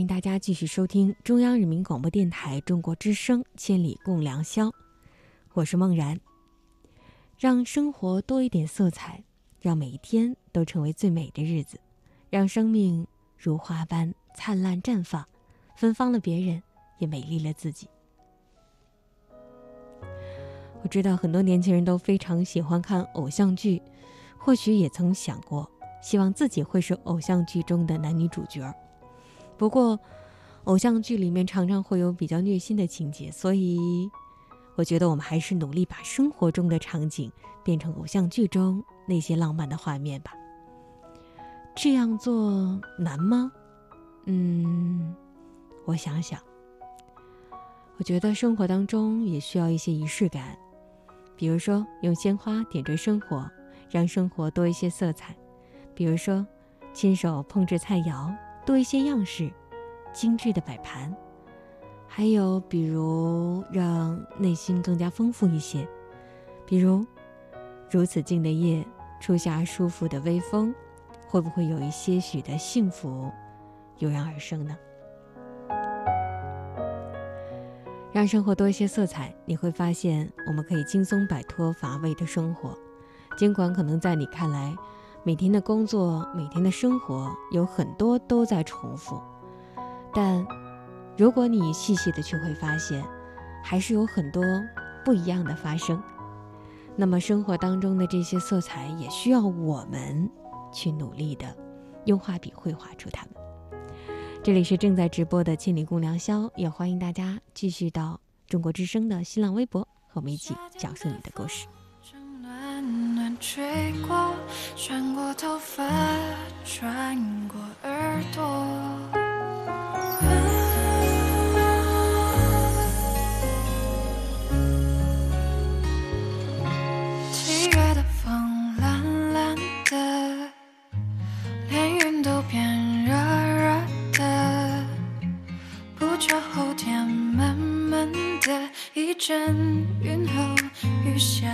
欢迎大家继续收听中央人民广播电台中国之声《千里共良宵》，我是梦然。让生活多一点色彩，让每一天都成为最美的日子，让生命如花般灿烂绽放，芬芳了别人，也美丽了自己。我知道很多年轻人都非常喜欢看偶像剧，或许也曾想过。希望自己会是偶像剧中的男女主角，不过，偶像剧里面常常会有比较虐心的情节，所以，我觉得我们还是努力把生活中的场景变成偶像剧中那些浪漫的画面吧。这样做难吗？嗯，我想想，我觉得生活当中也需要一些仪式感，比如说用鲜花点缀生活，让生活多一些色彩。比如说，亲手烹制菜肴，多一些样式，精致的摆盘；还有比如让内心更加丰富一些，比如如此静的夜，初夏舒服的微风，会不会有一些许的幸福油然而生呢？让生活多一些色彩，你会发现我们可以轻松摆脱乏味的生活，尽管可能在你看来。每天的工作，每天的生活，有很多都在重复，但如果你细细的去会发现，还是有很多不一样的发生。那么生活当中的这些色彩，也需要我们去努力的用画笔绘画出它们。这里是正在直播的《千里共良宵》，也欢迎大家继续到中国之声的新浪微博和我们一起讲述你的故事。吹过，穿过头发，穿过耳朵。七月的风，蓝蓝的连云都变热热的，不久后天闷闷的，一阵云后雨下。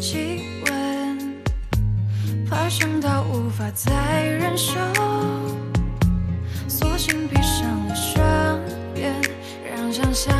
气温爬升到无法再忍受，索性闭上了双眼，让想象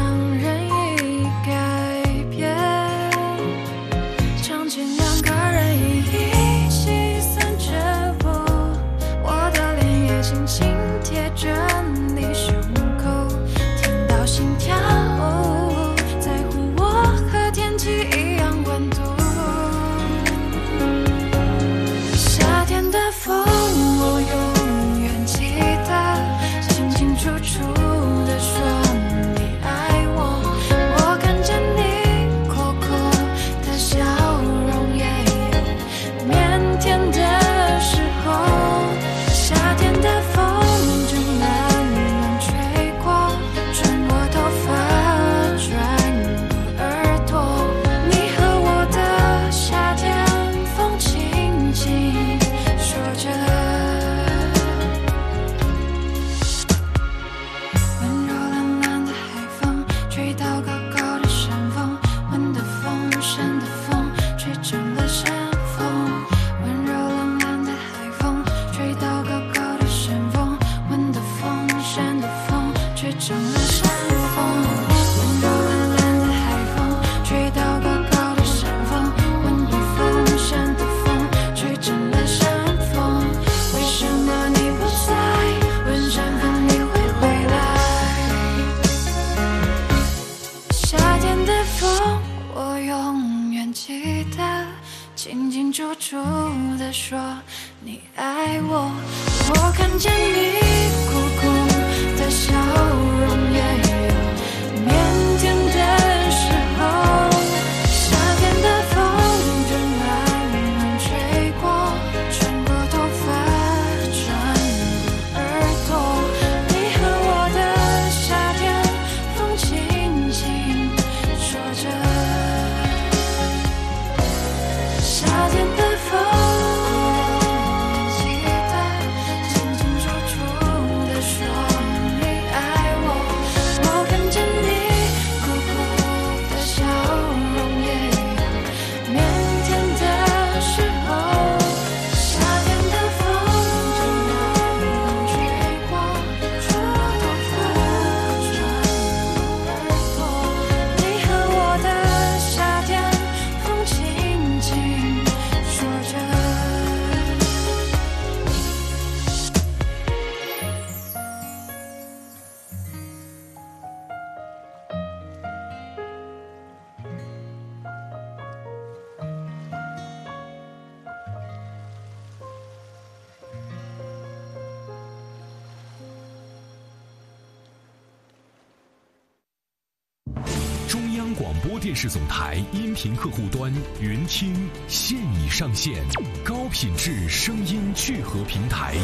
频客户端云听现已上线，高品质声音聚合平台。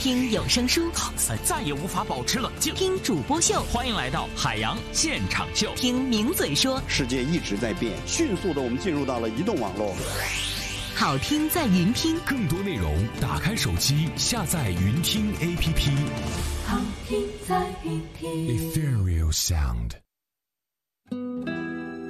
听有声书，赛再也无法保持冷静。听主播秀，欢迎来到海洋现场秀。听名嘴说，世界一直在变，迅速的我们进入到了移动网络。好听在云听，更多内容打开手机下载云听 APP。好听在云听。Ethereal Sound。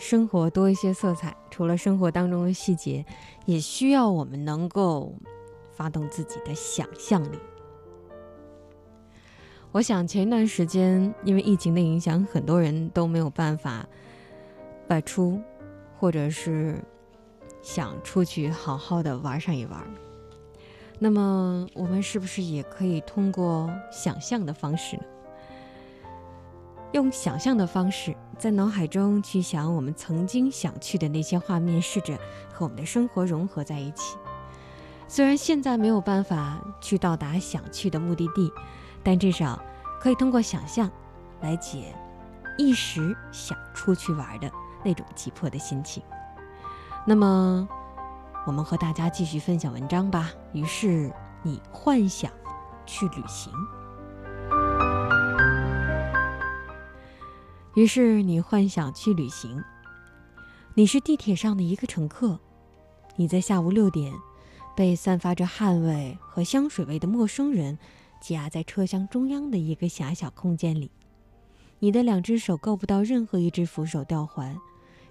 生活多一些色彩。除了生活当中的细节，也需要我们能够发动自己的想象力。我想前一段时间因为疫情的影响，很多人都没有办法外出，或者是想出去好好的玩上一玩。那么，我们是不是也可以通过想象的方式呢？用想象的方式，在脑海中去想我们曾经想去的那些画面，试着和我们的生活融合在一起。虽然现在没有办法去到达想去的目的地，但至少可以通过想象来解一时想出去玩的那种急迫的心情。那么，我们和大家继续分享文章吧。于是，你幻想去旅行。于是你幻想去旅行。你是地铁上的一个乘客，你在下午六点，被散发着汗味和香水味的陌生人挤压在车厢中央的一个狭小空间里。你的两只手够不到任何一只扶手吊环，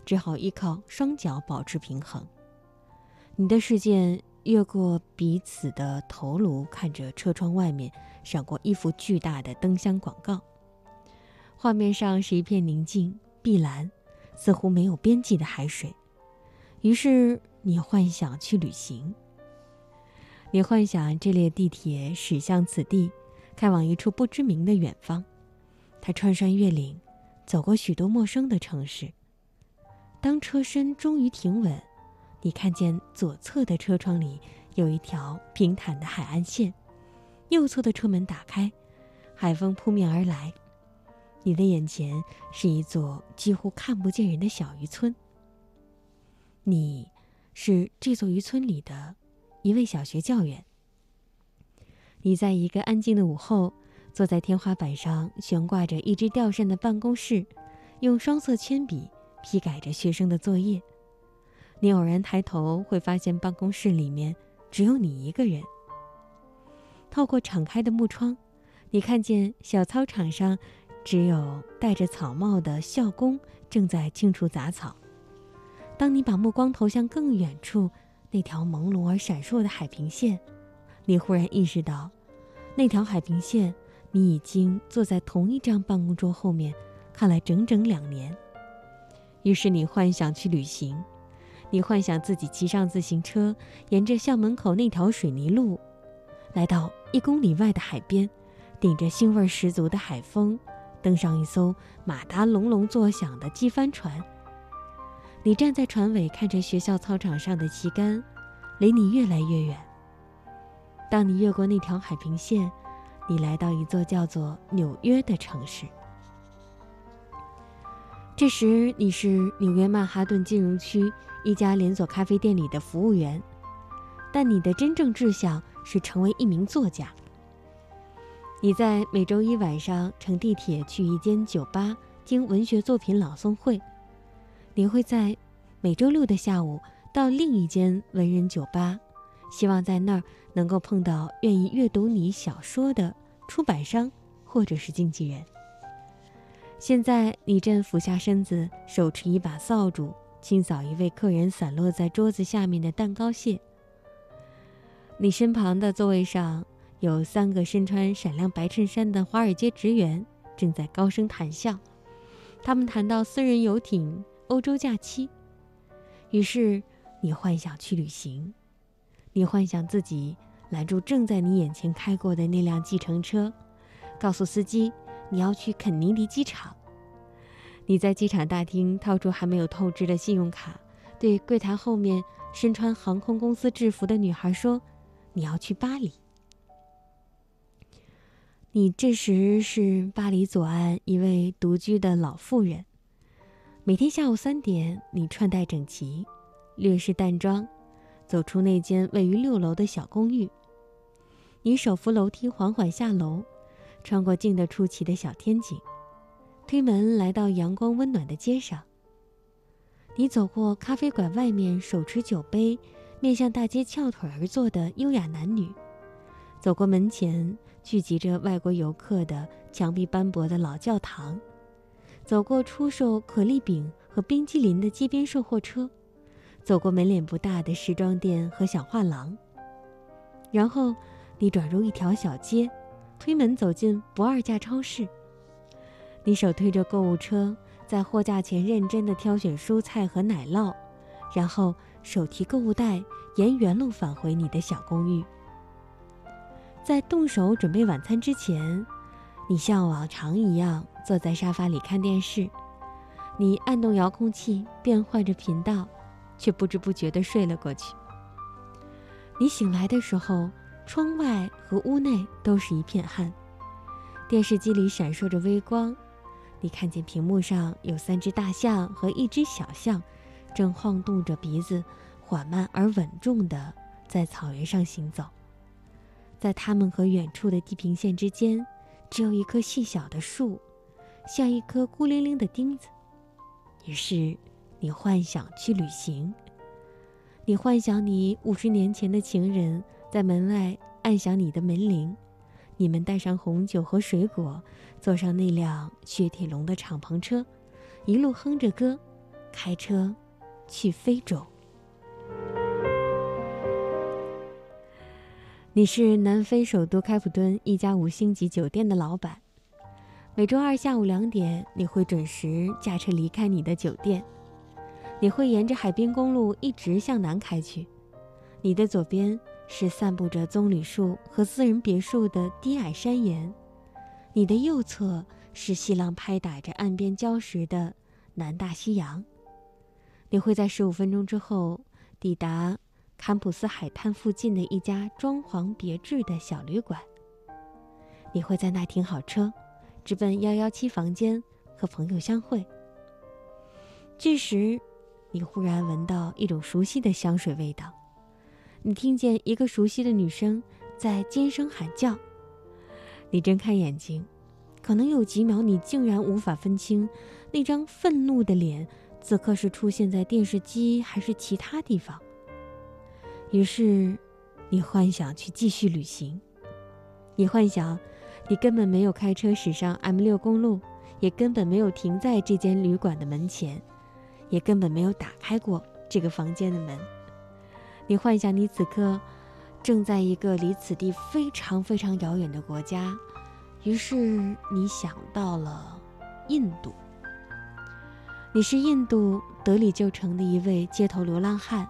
只好依靠双脚保持平衡。你的视线越过彼此的头颅，看着车窗外面闪过一幅巨大的灯箱广告。画面上是一片宁静、碧蓝，似乎没有边际的海水。于是你幻想去旅行。你幻想这列地铁驶向此地，开往一处不知名的远方。它穿山越岭，走过许多陌生的城市。当车身终于停稳，你看见左侧的车窗里有一条平坦的海岸线，右侧的车门打开，海风扑面而来。你的眼前是一座几乎看不见人的小渔村。你，是这座渔村里的一位小学教员。你在一个安静的午后，坐在天花板上悬挂着一只吊扇的办公室，用双色铅笔批改着学生的作业。你偶然抬头，会发现办公室里面只有你一个人。透过敞开的木窗，你看见小操场上。只有戴着草帽的校工正在清除杂草。当你把目光投向更远处那条朦胧而闪烁的海平线，你忽然意识到，那条海平线，你已经坐在同一张办公桌后面看了整整两年。于是你幻想去旅行，你幻想自己骑上自行车，沿着校门口那条水泥路，来到一公里外的海边，顶着腥味十足的海风。登上一艘马达隆隆作响的机帆船。你站在船尾，看着学校操场上的旗杆，离你越来越远。当你越过那条海平线，你来到一座叫做纽约的城市。这时，你是纽约曼哈顿金融区一家连锁咖啡店里的服务员，但你的真正志向是成为一名作家。你在每周一晚上乘地铁去一间酒吧听文学作品朗诵会，你会在每周六的下午到另一间文人酒吧，希望在那儿能够碰到愿意阅读你小说的出版商或者是经纪人。现在你正俯下身子，手持一把扫帚，清扫一位客人散落在桌子下面的蛋糕屑。你身旁的座位上。有三个身穿闪亮白衬衫的华尔街职员正在高声谈笑，他们谈到私人游艇、欧洲假期。于是，你幻想去旅行，你幻想自己拦住正在你眼前开过的那辆计程车，告诉司机你要去肯尼迪机场。你在机场大厅掏出还没有透支的信用卡，对柜台后面身穿航空公司制服的女孩说：“你要去巴黎。”你这时是巴黎左岸一位独居的老妇人。每天下午三点，你穿戴整齐，略施淡妆，走出那间位于六楼的小公寓。你手扶楼梯缓缓下楼，穿过静得出奇的小天井，推门来到阳光温暖的街上。你走过咖啡馆外面手持酒杯，面向大街翘腿而坐的优雅男女，走过门前。聚集着外国游客的墙壁斑驳的老教堂，走过出售可丽饼和冰激凌的街边售货车，走过门脸不大的时装店和小画廊。然后，你转入一条小街，推门走进不二价超市。你手推着购物车，在货架前认真地挑选蔬菜和奶酪，然后手提购物袋，沿原路返回你的小公寓。在动手准备晚餐之前，你像往常一样坐在沙发里看电视，你按动遥控器变换着频道，却不知不觉地睡了过去。你醒来的时候，窗外和屋内都是一片暗，电视机里闪烁着微光，你看见屏幕上有三只大象和一只小象，正晃动着鼻子，缓慢而稳重地在草原上行走。在他们和远处的地平线之间，只有一棵细小的树，像一颗孤零零的钉子。于是，你幻想去旅行。你幻想你五十年前的情人在门外按响你的门铃，你们带上红酒和水果，坐上那辆雪铁龙的敞篷车，一路哼着歌，开车去非洲。你是南非首都开普敦一家五星级酒店的老板。每周二下午两点，你会准时驾车离开你的酒店。你会沿着海滨公路一直向南开去。你的左边是散布着棕榈树和私人别墅的低矮山岩，你的右侧是细浪拍打着岸边礁石的南大西洋。你会在十五分钟之后抵达。坎普斯海滩附近的一家装潢别致的小旅馆，你会在那停好车，直奔幺幺七房间和朋友相会。这时，你忽然闻到一种熟悉的香水味道，你听见一个熟悉的女声在尖声喊叫。你睁开眼睛，可能有几秒，你竟然无法分清那张愤怒的脸此刻是出现在电视机还是其他地方。于是，你幻想去继续旅行。你幻想，你根本没有开车驶上 M 六公路，也根本没有停在这间旅馆的门前，也根本没有打开过这个房间的门。你幻想你此刻正在一个离此地非常非常遥远的国家。于是，你想到了印度。你是印度德里旧城的一位街头流浪汉。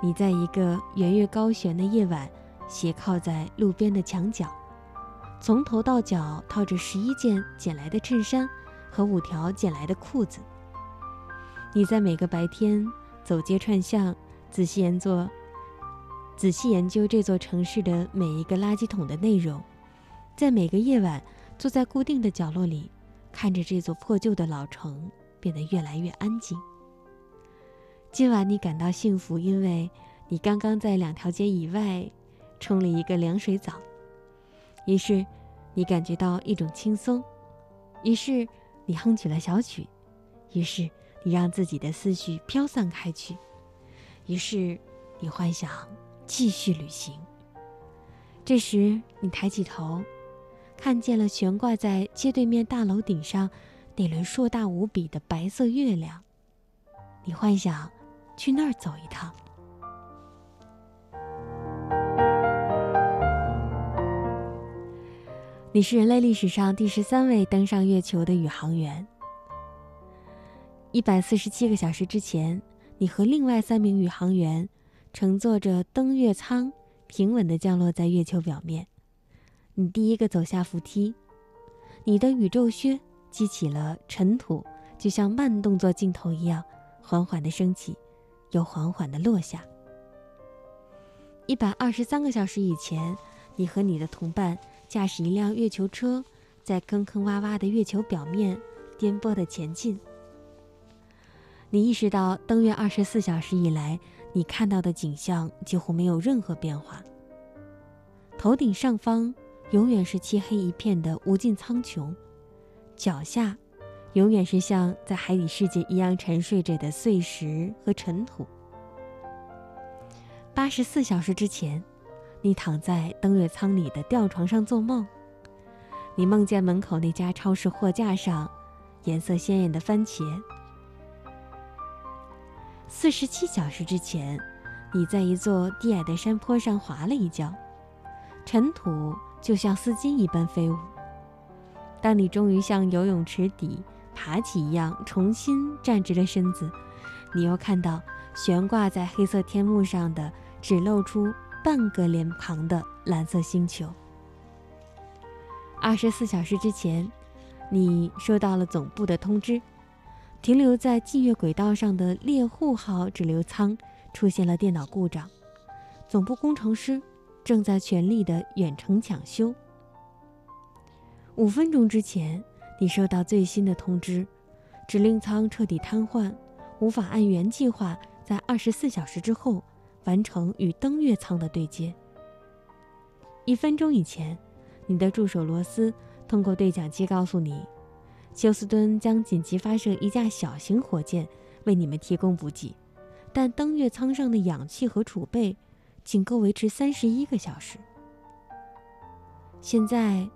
你在一个圆月高悬的夜晚，斜靠在路边的墙角，从头到脚套着十一件捡来的衬衫和五条捡来的裤子。你在每个白天走街串巷，仔细研究、仔细研究这座城市的每一个垃圾桶的内容，在每个夜晚坐在固定的角落里，看着这座破旧的老城变得越来越安静。今晚你感到幸福，因为你刚刚在两条街以外冲了一个凉水澡。于是，你感觉到一种轻松。于是，你哼起了小曲。于是，你让自己的思绪飘散开去。于是，你幻想继续旅行。这时，你抬起头，看见了悬挂在街对面大楼顶上那轮硕大无比的白色月亮。你幻想。去那儿走一趟。你是人类历史上第十三位登上月球的宇航员。一百四十七个小时之前，你和另外三名宇航员乘坐着登月舱，平稳的降落在月球表面。你第一个走下扶梯，你的宇宙靴激起了尘土，就像慢动作镜头一样，缓缓的升起。又缓缓地落下。一百二十三个小时以前，你和你的同伴驾驶一辆月球车，在坑坑洼洼的月球表面颠簸地前进。你意识到，登月二十四小时以来，你看到的景象几乎没有任何变化。头顶上方永远是漆黑一片的无尽苍穹，脚下。永远是像在海底世界一样沉睡着的碎石和尘土。八十四小时之前，你躺在登月舱里的吊床上做梦，你梦见门口那家超市货架上颜色鲜艳的番茄。四十七小时之前，你在一座低矮的山坡上滑了一跤，尘土就像丝巾一般飞舞。当你终于向游泳池底。爬起一样，重新站直了身子，你又看到悬挂在黑色天幕上的只露出半个脸庞的蓝色星球。二十四小时之前，你收到了总部的通知，停留在近月轨道上的猎户号滞留舱出现了电脑故障，总部工程师正在全力的远程抢修。五分钟之前，你收到最新的通知，指令舱彻底瘫痪，无法按原计划在二十四小时之后完成与登月舱的对接。一分钟以前。你的助手罗斯通过对讲机告诉你，休斯敦将紧急发射一架小型火箭为你们提供补给，但登月舱上的氧气和储备仅够维持三十一个小时。现在，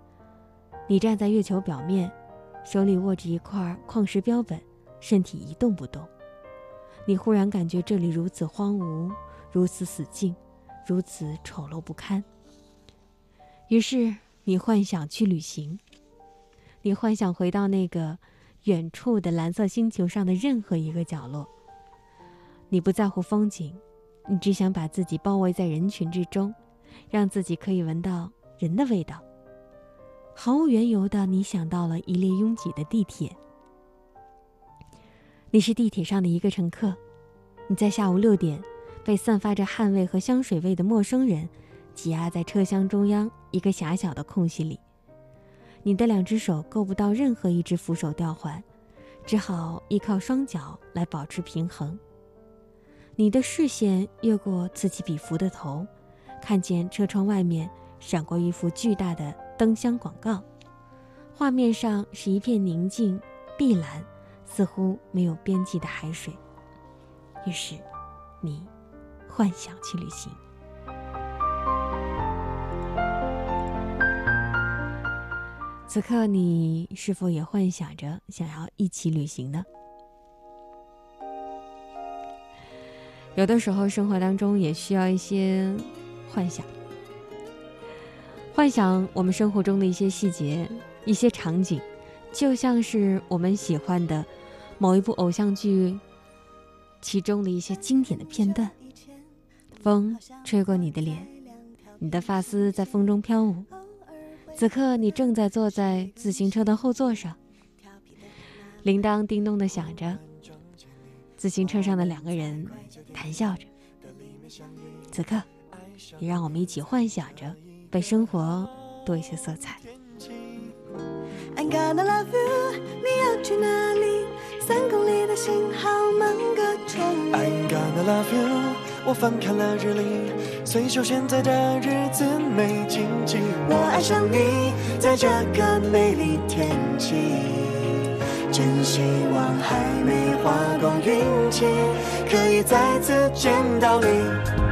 你站在月球表面，手里握着一块矿石标本，身体一动不动。你忽然感觉这里如此荒芜，如此死静，如此丑陋不堪。于是。你幻想去旅行，你幻想回到那个远处的蓝色星球上的任何一个角落。你不在乎风景，你只想把自己包围在人群之中，让自己可以闻到人的味道。毫无缘由的，你想到了一列拥挤的地铁。你是地铁上的一个乘客，你在下午六点被散发着汗味和香水味的陌生人。挤压在车厢中央一个狭小的空隙里，你的两只手够不到任何一只扶手吊环，只好依靠双脚来保持平衡。你的视线越过此起彼伏的头，看见车窗外面闪过一幅巨大的灯箱广告，画面上是一片宁静、碧蓝，似乎没有边际的海水。于是，你幻想去旅行。此刻，你是否也幻想着想要一起旅行呢？有的时候，生活当中也需要一些幻想，幻想我们生活中的一些细节、一些场景，就像是我们喜欢的某一部偶像剧其中的一些经典的片段。风吹过你的脸，你的发丝在风中飘舞。此刻，你正在坐在自行车的后座上，铃铛叮咚的响着，自行车上的两个人谈笑着。此刻，也让我们一起幻想着，被生活多一些色彩。I'm gonna love you，你要去哪里？三公里的信号满个城。I'm gonna love you，我翻开了日历，随手现在的日子没禁忌。我爱上你，在这个美丽天气，真希望还没花光运气，可以再次见到你。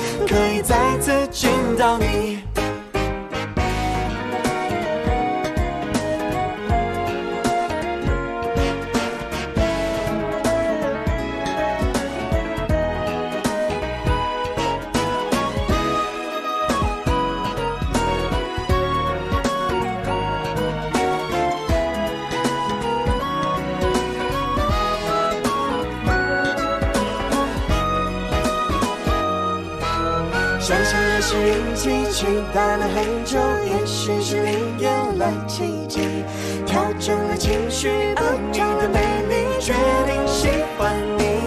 可以再次见到你。期待了很久，也许是灵验了奇迹，调整了情绪，不你的美丽，决定喜欢你。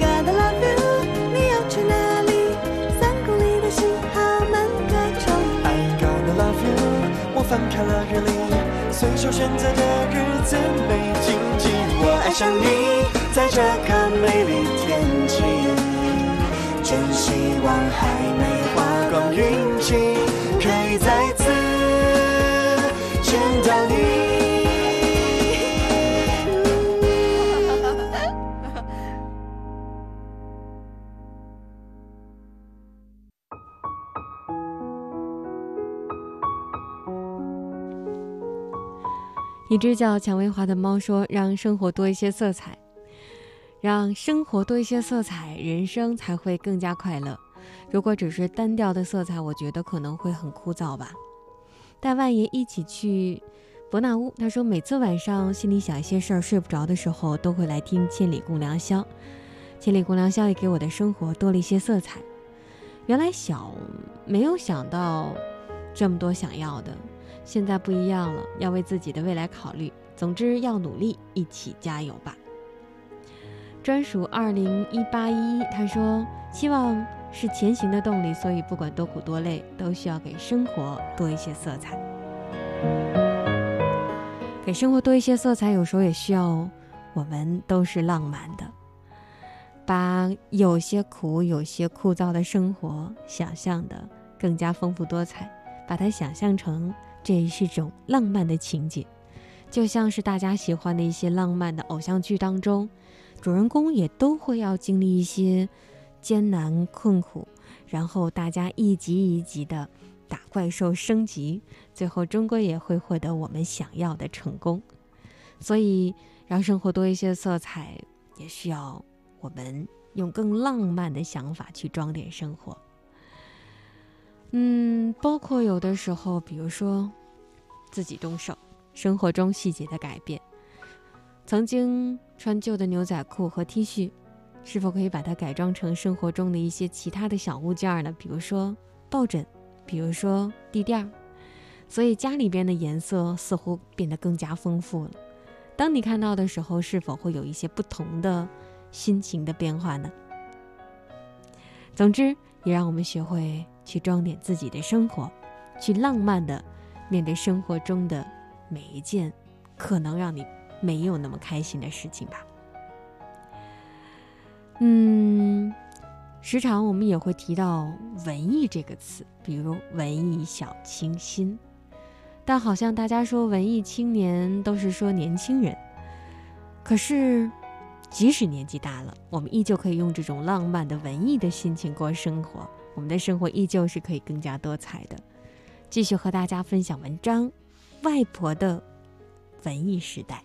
Gotta love you，你要去哪里？三公里的信号满个城。I gotta love you，我。翻开了日历，随手选择的日子没禁忌。我爱上你，在这个美丽天气，真希望还没光运气，可以再次见到你。一只叫蔷薇花的猫说：“让生活多一些色彩，让生活多一些色彩，人生才会更加快乐。如果只是单调的色彩，我觉得可能会很枯燥吧。”带万爷一起去伯纳乌，他说：“每次晚上心里想一些事儿，睡不着的时候，都会来听《千里共良宵》。《千里共良宵》也给我的生活多了一些色彩。原来小没有想到这么多想要的。”现在不一样了，要为自己的未来考虑。总之要努力，一起加油吧。专属二零一八一，他说希望是前行的动力，所以不管多苦多累，都需要给生活多一些色彩。给生活多一些色彩，有时候也需要我们都是浪漫的，把有些苦、有些枯燥的生活想象的更加丰富多彩，把它想象成。这也是种浪漫的情节，就像是大家喜欢的一些浪漫的偶像剧当中，主人公也都会要经历一些艰难困苦，然后大家一级一级的打怪兽升级，最后终归也会获得我们想要的成功。所以，让生活多一些色彩，也需要我们用更浪漫的想法去装点生活。嗯，包括有的时候，比如说自己动手，生活中细节的改变。曾经穿旧的牛仔裤和 T 恤，是否可以把它改装成生活中的一些其他的小物件呢？比如说抱枕，比如说地垫儿。所以家里边的颜色似乎变得更加丰富了。当你看到的时候，是否会有一些不同的心情的变化呢？总之，也让我们学会。去装点自己的生活，去浪漫的面对生活中的每一件可能让你没有那么开心的事情吧。嗯，时常我们也会提到“文艺”这个词，比如“文艺小清新”，但好像大家说文艺青年都是说年轻人。可是，即使年纪大了，我们依旧可以用这种浪漫的文艺的心情过生活。我们的生活依旧是可以更加多彩的。继续和大家分享文章，《外婆的文艺时代》。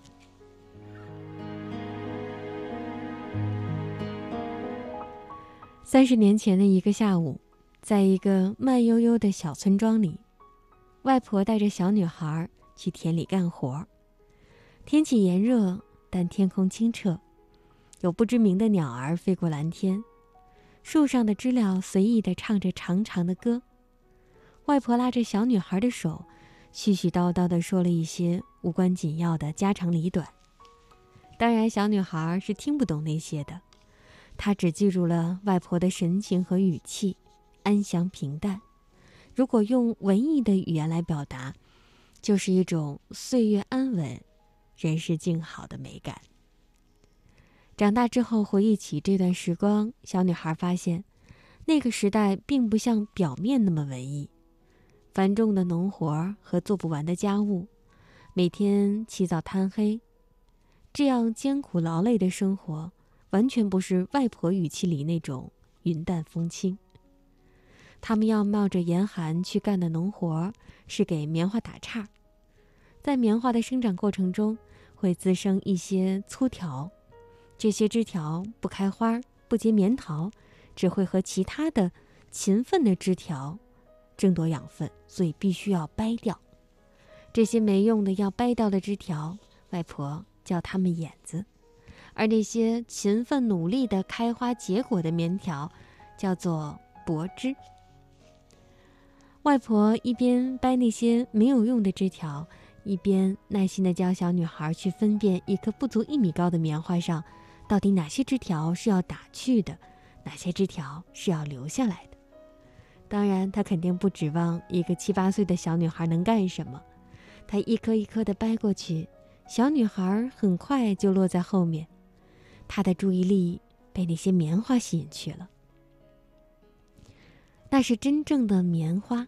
三十年前的一个下午，在一个慢悠悠的小村庄里，外婆带着小女孩去田里干活。天气炎热，但天空清澈，有不知名的鸟儿飞过蓝天。树上的知了随意地唱着长长的歌，外婆拉着小女孩的手，絮絮叨叨地说了一些无关紧要的家长里短。当然，小女孩是听不懂那些的，她只记住了外婆的神情和语气，安详平淡。如果用文艺的语言来表达，就是一种岁月安稳、人世静好的美感。长大之后回忆起这段时光，小女孩发现，那个时代并不像表面那么文艺，繁重的农活和做不完的家务，每天起早贪黑，这样艰苦劳累的生活，完全不是外婆语气里那种云淡风轻。他们要冒着严寒去干的农活，是给棉花打杈，在棉花的生长过程中，会滋生一些粗条。这些枝条不开花，不结棉桃，只会和其他的勤奋的枝条争夺养分，所以必须要掰掉。这些没用的要掰掉的枝条，外婆叫它们眼子；而那些勤奋努力的开花结果的棉条，叫做薄枝。外婆一边掰那些没有用的枝条，一边耐心地教小女孩去分辨一棵不足一米高的棉花上。到底哪些枝条是要打去的，哪些枝条是要留下来的？当然，他肯定不指望一个七八岁的小女孩能干什么，他一颗一颗的掰过去，小女孩很快就落在后面。她的注意力被那些棉花吸引去了。那是真正的棉花，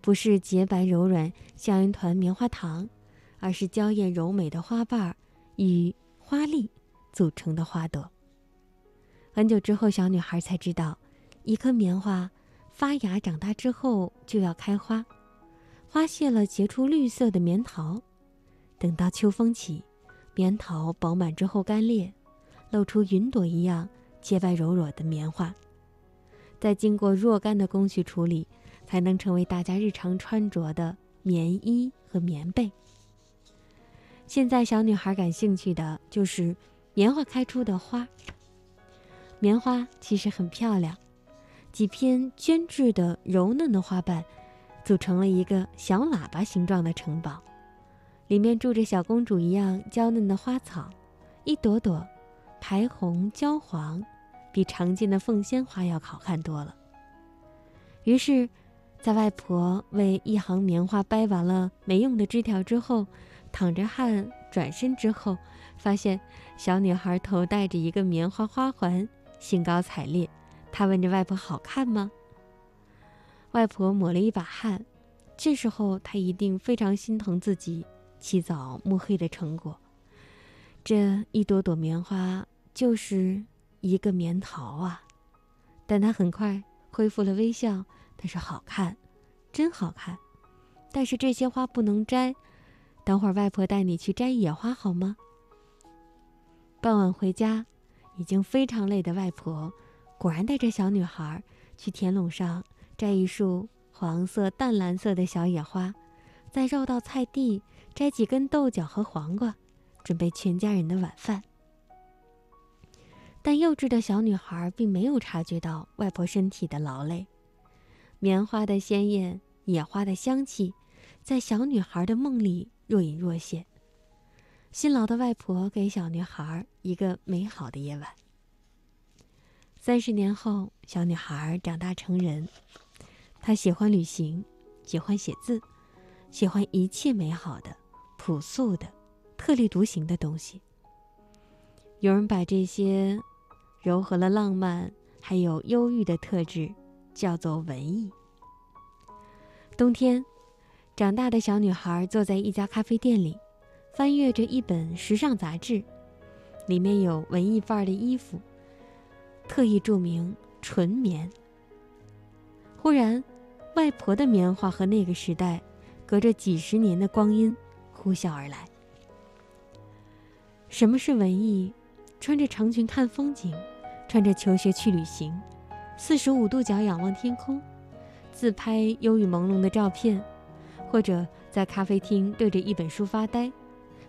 不是洁白柔软像一团棉花糖，而是娇艳柔美的花瓣儿与花粒组成的花朵。很久之后，小女孩才知道，一颗棉花发芽长大之后就要开花，花谢了结出绿色的棉桃，等到秋风起，棉桃饱满之后干裂，露出云朵一样洁白柔软的棉花。再经过若干的工序处理，才能成为大家日常穿着的棉衣和棉被。现在小女孩感兴趣的就是棉花开出的花。棉花其实很漂亮，几片绢质的柔嫩的花瓣，组成了一个小喇叭形状的城堡，里面住着小公主一样娇嫩的花草，一朵朵排红焦黄。比常见的凤仙花要好看多了。于是，在外婆为一行棉花掰完了没用的枝条之后，淌着汗转身之后，发现小女孩头戴着一个棉花花环，兴高采烈。她问着外婆：“好看吗？”外婆抹了一把汗。这时候，她一定非常心疼自己起早摸黑的成果。这一朵朵棉花就是。一个棉桃啊，但他很快恢复了微笑。他说：“好看，真好看。”但是这些花不能摘，等会儿外婆带你去摘野花好吗？傍晚回家，已经非常累的外婆，果然带着小女孩去田垄上摘一束黄色、淡蓝色的小野花，再绕到菜地摘几根豆角和黄瓜，准备全家人的晚饭。但幼稚的小女孩并没有察觉到外婆身体的劳累，棉花的鲜艳，野花的香气，在小女孩的梦里若隐若现。辛劳的外婆给小女孩一个美好的夜晚。三十年后，小女孩长大成人，她喜欢旅行，喜欢写字，喜欢一切美好的、朴素的、特立独行的东西。有人把这些。柔和了浪漫，还有忧郁的特质，叫做文艺。冬天，长大的小女孩坐在一家咖啡店里，翻阅着一本时尚杂志，里面有文艺范儿的衣服，特意注明“纯棉”。忽然，外婆的棉花和那个时代，隔着几十年的光阴，呼啸而来。什么是文艺？穿着长裙看风景，穿着球鞋去旅行，四十五度角仰望天空，自拍忧郁朦胧的照片，或者在咖啡厅对着一本书发呆，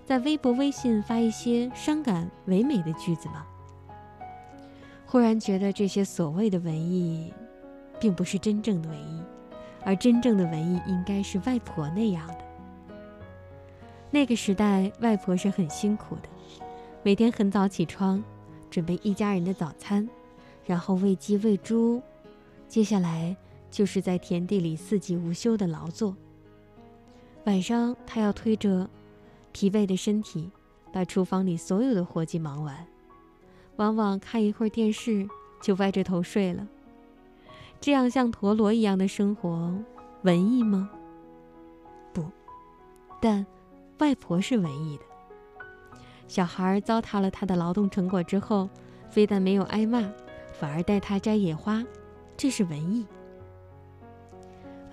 在微博、微信发一些伤感唯美的句子吗？忽然觉得这些所谓的文艺，并不是真正的文艺，而真正的文艺应该是外婆那样的。那个时代，外婆是很辛苦的。每天很早起床，准备一家人的早餐，然后喂鸡喂猪，接下来就是在田地里四季无休的劳作。晚上，他要推着疲惫的身体，把厨房里所有的活计忙完，往往看一会儿电视就歪着头睡了。这样像陀螺一样的生活，文艺吗？不，但外婆是文艺的。小孩糟蹋了他的劳动成果之后，非但没有挨骂，反而带他摘野花，这是文艺。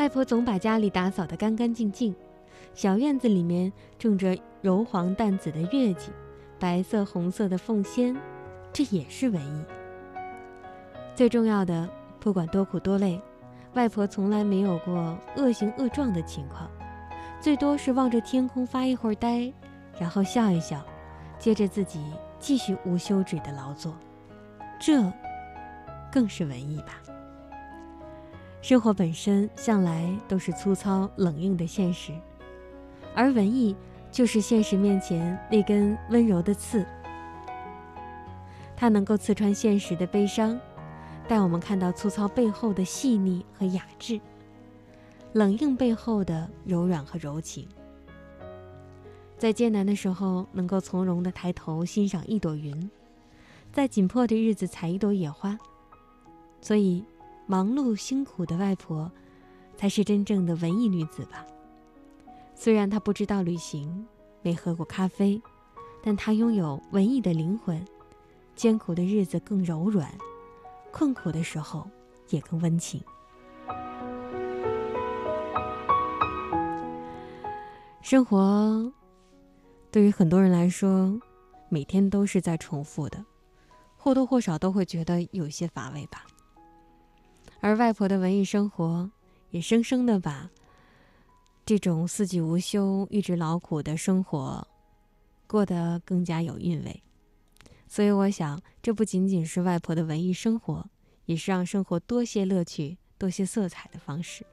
外婆总把家里打扫得干干净净，小院子里面种着柔黄淡紫的月季，白色红色的凤仙，这也是文艺。最重要的，不管多苦多累，外婆从来没有过恶行恶状的情况，最多是望着天空发一会儿呆，然后笑一笑。接着自己继续无休止的劳作，这更是文艺吧。生活本身向来都是粗糙冷硬的现实，而文艺就是现实面前那根温柔的刺，它能够刺穿现实的悲伤，带我们看到粗糙背后的细腻和雅致，冷硬背后的柔软和柔情。在艰难的时候能够从容的抬头欣赏一朵云，在紧迫的日子采一朵野花。所以，忙碌辛苦的外婆，才是真正的文艺女子吧。虽然她不知道旅行，没喝过咖啡，但她拥有文艺的灵魂。艰苦的日子更柔软，困苦的时候也更温情。生活对于很多人来说，每天都是在重复的，或多或少都会觉得有些乏味吧。而外婆的文艺生活，也生生的把这种四季无休、一直劳苦的生活过得更加有韵味。所以，我想，这不仅仅是外婆的文艺生活，也是让生活多些乐趣、多些色彩的方式。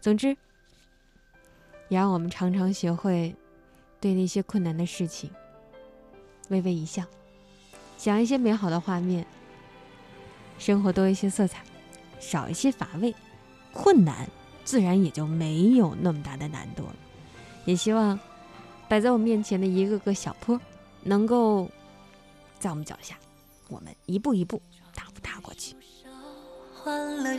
总之，也让我们常常学会对那些困难的事情微微一笑，想一些美好的画面，生活多一些色彩，少一些乏味，困难自然也就没有那么大的难度了。也希望摆在我面前的一个个小坡，能够。在我们脚下，我们一步一步踏步踏过去。换了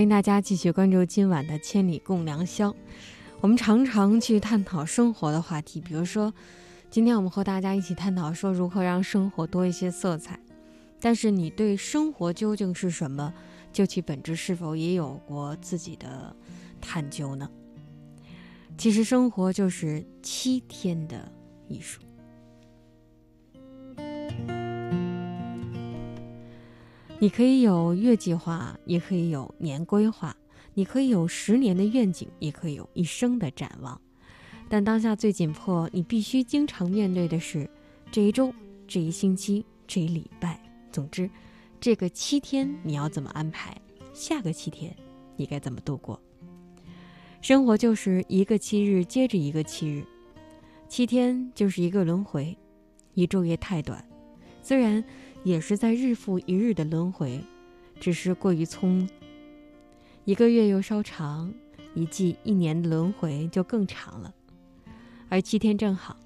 欢迎大家继续关注今晚的《千里共良宵》。我们常常去探讨生活的话题，比如说，今天我们和大家一起探讨说如何让生活多一些色彩。但是，你对生活究竟是什么，究其本质，是否也有过自己的探究呢？其实，生活就是七天的艺术。你可以有月计划，也可以有年规划；你可以有十年的愿景，也可以有一生的展望。但当下最紧迫，你必须经常面对的是这一周、这一星期、这一礼拜。总之，这个七天你要怎么安排？下个七天你该怎么度过？生活就是一个七日接着一个七日，七天就是一个轮回，一昼夜太短，虽然。也是在日复一日的轮回，只是过于匆忙。一个月又稍长，一季一年的轮回就更长了。而七天正好，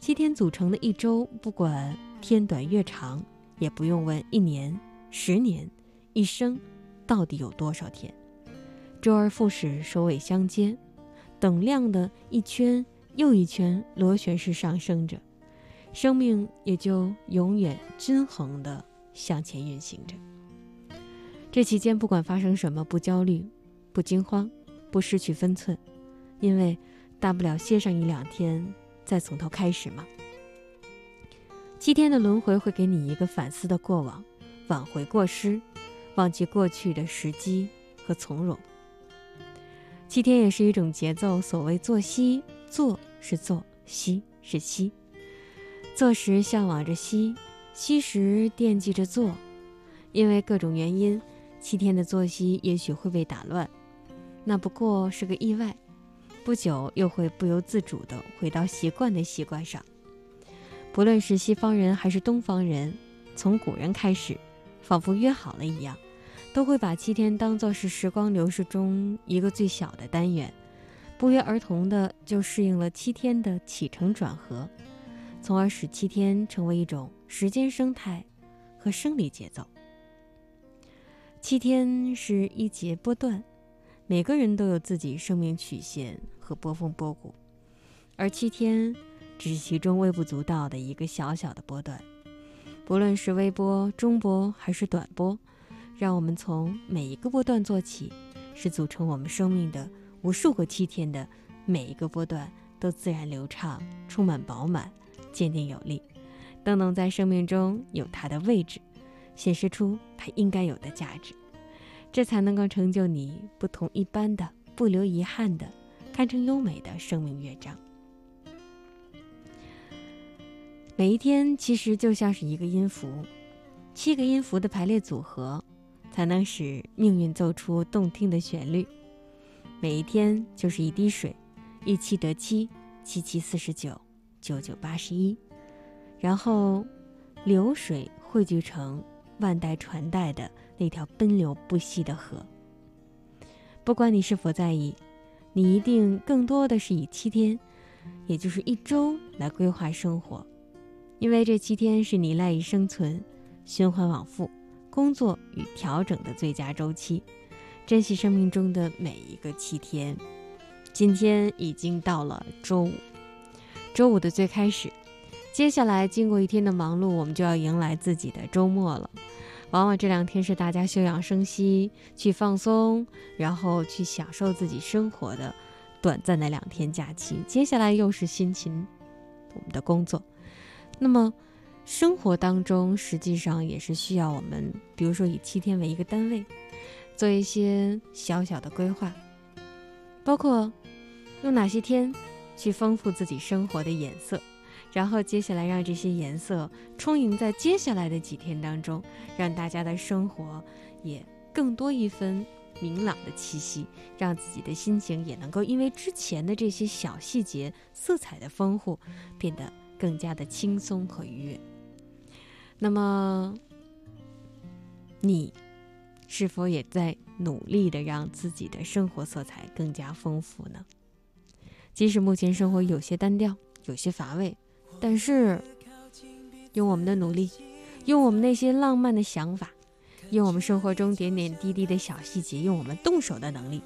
七天组成的一周，不管天短月长，也不用问一年、十年、一生到底有多少天。周而复始，首尾相接，等量的一圈又一圈螺旋式上升着。生命也就永远均衡地向前运行着。这期间不管发生什么，不焦虑，不惊慌，不失去分寸，因为大不了歇上一两天，再从头开始嘛。七天的轮回会给你一个反思的过往，挽回过失，忘记过去的时机和从容。七天也是一种节奏，所谓作息，坐是坐，息是息。坐时向往着息，息时惦记着坐，因为各种原因，七天的作息也许会被打乱，那不过是个意外，不久又会不由自主地回到习惯的习惯上。不论是西方人还是东方人，从古人开始，仿佛约好了一样，都会把七天当作是时光流逝中一个最小的单元，不约而同的就适应了七天的起承转合。从而使七天成为一种时间生态和生理节奏。七天是一节波段，每个人都有自己生命曲线和波峰波谷，而七天只是其中微不足道的一个小小的波段。不论是微波、中波还是短波，让我们从每一个波段做起，是组成我们生命的无数个七天的每一个波段都自然流畅、充满饱满。坚定有力，都能在生命中有它的位置，显示出它应该有的价值，这才能够成就你不同一般的、不留遗憾的、堪称优美的生命乐章。每一天其实就像是一个音符，七个音符的排列组合，才能使命运奏出动听的旋律。每一天就是一滴水，一七得七，七七四十九。九九八十一，然后流水汇聚成万代传代的那条奔流不息的河。不管你是否在意，你一定更多的是以七天，也就是一周来规划生活，因为这七天是你赖以生存、循环往复、工作与调整的最佳周期。珍惜生命中的每一个七天。今天已经到了周五。周五的最开始，接下来经过一天的忙碌，我们就要迎来自己的周末了。往往这两天是大家休养生息、去放松，然后去享受自己生活的短暂的两天假期。接下来又是辛勤我们的工作。那么，生活当中实际上也是需要我们，比如说以七天为一个单位，做一些小小的规划，包括用哪些天。去丰富自己生活的颜色，然后接下来让这些颜色充盈在接下来的几天当中，让大家的生活也更多一分明朗的气息，让自己的心情也能够因为之前的这些小细节、色彩的丰富，变得更加的轻松和愉悦。那么，你是否也在努力的让自己的生活色彩更加丰富呢？即使目前生活有些单调，有些乏味，但是用我们的努力，用我们那些浪漫的想法，用我们生活中点点滴滴的小细节，用我们动手的能力，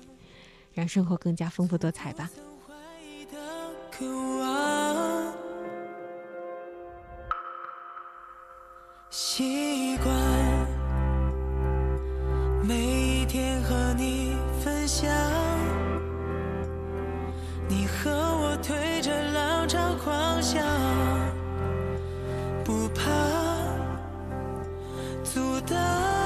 让生活更加丰富多彩吧。习惯每一天和你分享，阻挡。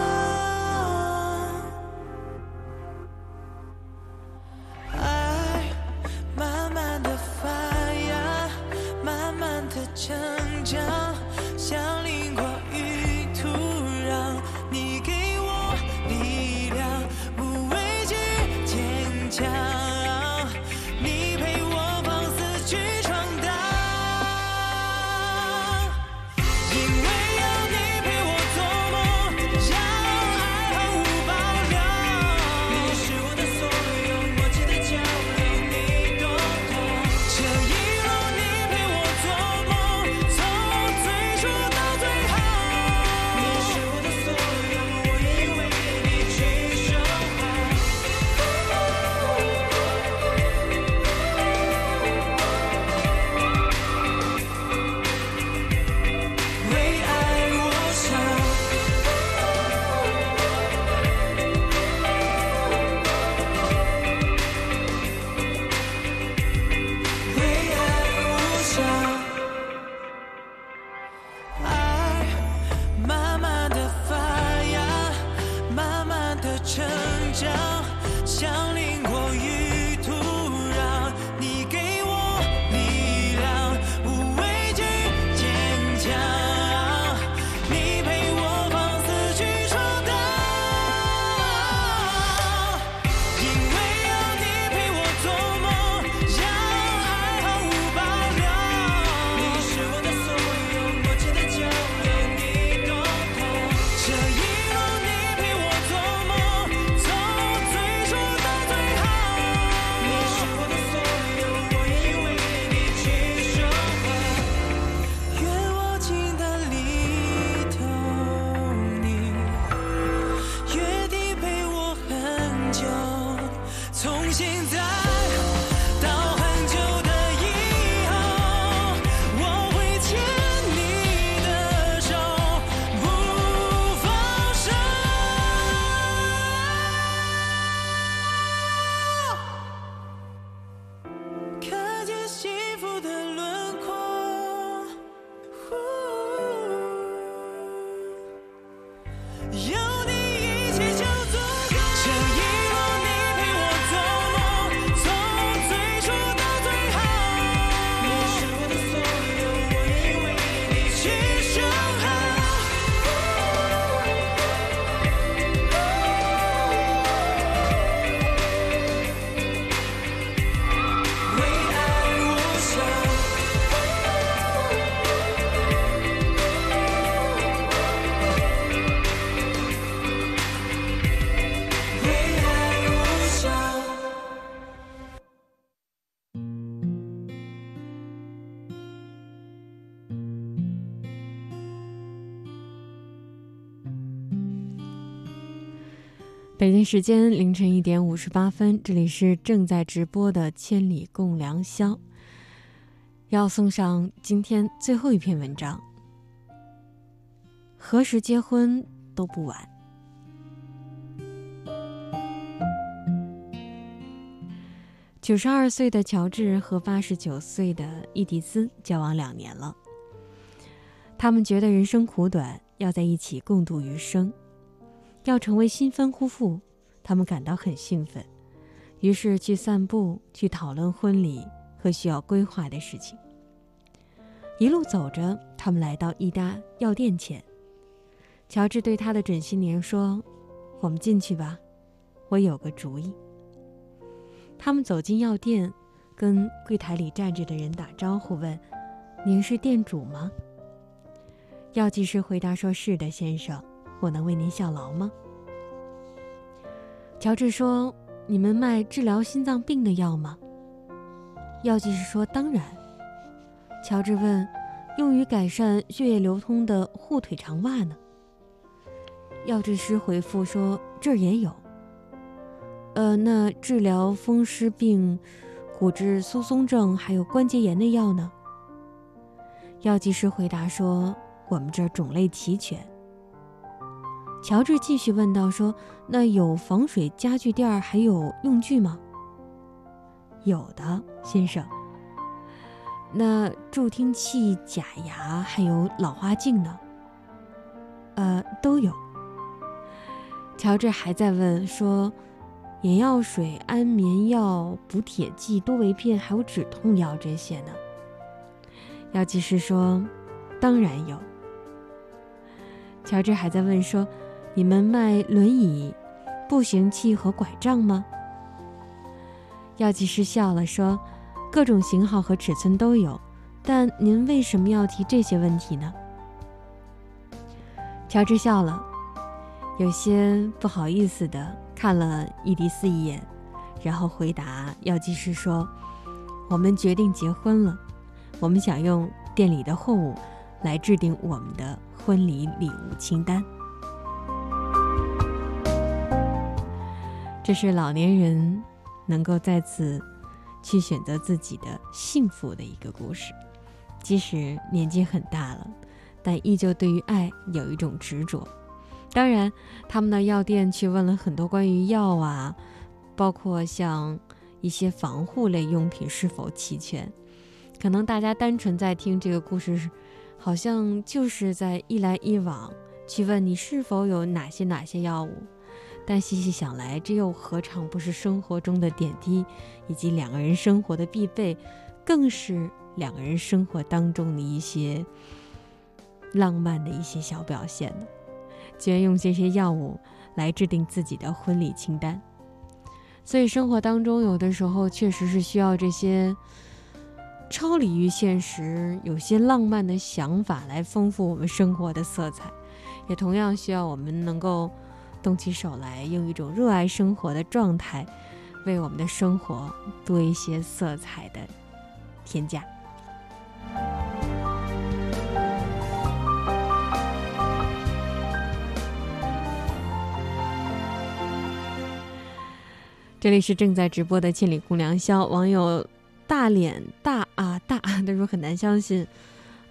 时间凌晨一点五十八分，这里是正在直播的《千里共良宵》，要送上今天最后一篇文章。何时结婚都不晚。九十二岁的乔治和八十九岁的伊迪丝交往两年了，他们觉得人生苦短，要在一起共度余生。要成为新婚夫妇，他们感到很兴奋，于是去散步，去讨论婚礼和需要规划的事情。一路走着，他们来到一家药店前。乔治对他的准新娘说：“我们进去吧，我有个主意。”他们走进药店，跟柜台里站着的人打招呼，问：“您是店主吗？”药剂师回答说：“是的，先生，我能为您效劳吗？”乔治说：“你们卖治疗心脏病的药吗？”药剂师说：“当然。”乔治问：“用于改善血液流通的护腿长袜呢？”药剂师回复说：“这儿也有。”呃，那治疗风湿病、骨质疏松症还有关节炎的药呢？药剂师回答说：“我们这儿种类齐全。”乔治继续问道：“说那有防水家具垫儿还有用具吗？”“有的，先生。”“那助听器、假牙还有老花镜呢？”“呃，都有。”乔治还在问说。眼药水、安眠药、补铁剂、多维片，还有止痛药这些呢？药剂师说：“当然有。”乔治还在问说：“你们卖轮椅、步行器和拐杖吗？”药剂师笑了说：“各种型号和尺寸都有，但您为什么要提这些问题呢？”乔治笑了，有些不好意思的。看了伊迪丝一眼，然后回答药剂师说：“我们决定结婚了，我们想用店里的货物来制定我们的婚礼礼物清单。”这是老年人能够再次去选择自己的幸福的一个故事。即使年纪很大了，但依旧对于爱有一种执着。当然，他们的药店去问了很多关于药啊，包括像一些防护类用品是否齐全。可能大家单纯在听这个故事，好像就是在一来一往去问你是否有哪些哪些药物。但细细想来，这又何尝不是生活中的点滴，以及两个人生活的必备，更是两个人生活当中的一些浪漫的一些小表现呢？居然用这些药物来制定自己的婚礼清单，所以生活当中有的时候确实是需要这些超离于现实、有些浪漫的想法来丰富我们生活的色彩，也同样需要我们能够动起手来，用一种热爱生活的状态，为我们的生活多一些色彩的添加。这里是正在直播的《千里共良宵》，网友大脸大啊大，他说很难相信，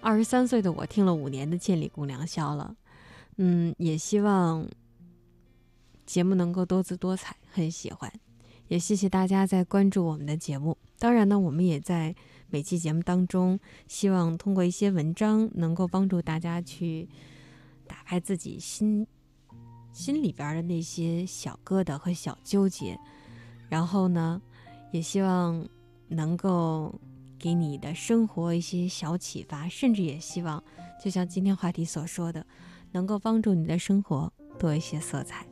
二十三岁的我听了五年的《千里共良宵》了，嗯，也希望节目能够多姿多彩，很喜欢，也谢谢大家在关注我们的节目。当然呢，我们也在每期节目当中，希望通过一些文章，能够帮助大家去打开自己心心里边的那些小疙瘩和小纠结。然后呢，也希望能够给你的生活一些小启发，甚至也希望，就像今天话题所说的，能够帮助你的生活多一些色彩。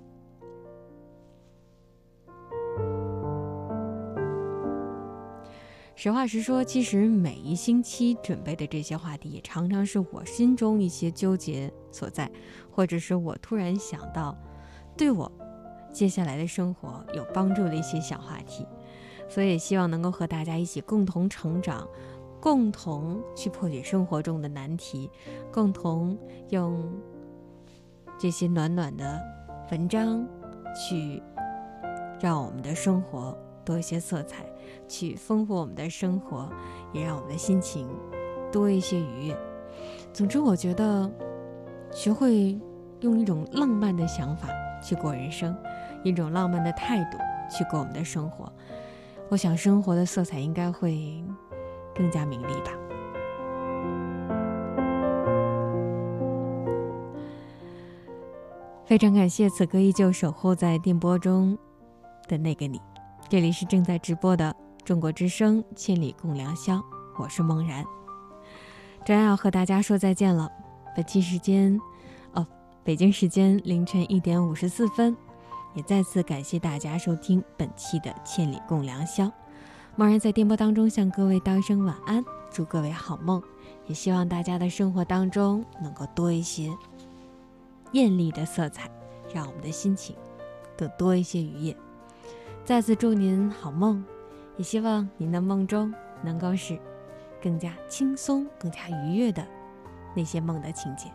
实话实说，其实每一星期准备的这些话题，也常常是我心中一些纠结所在，或者是我突然想到，对我。接下来的生活有帮助的一些小话题，所以希望能够和大家一起共同成长，共同去破解生活中的难题，共同用这些暖暖的文章去让我们的生活多一些色彩，去丰富我们的生活，也让我们的心情多一些愉悦。总之，我觉得学会用一种浪漫的想法去过人生。一种浪漫的态度去过我们的生活，我想生活的色彩应该会更加明丽吧。非常感谢此刻依旧守候在电波中的那个你，这里是正在直播的中国之声《千里共良宵》，我是梦然，终于要和大家说再见了。本期时间哦，北京时间凌晨一点五十四分，也再次感谢大家收听本期的《千里共良宵》。梦然在电波当中向各位道一声晚安，祝各位好梦，也希望大家的生活当中能够多一些艳丽的色彩，让我们的心情更多一些愉悦。再次祝您好梦也希望您的梦中能够是更加轻松更加愉悦的那些梦的情节。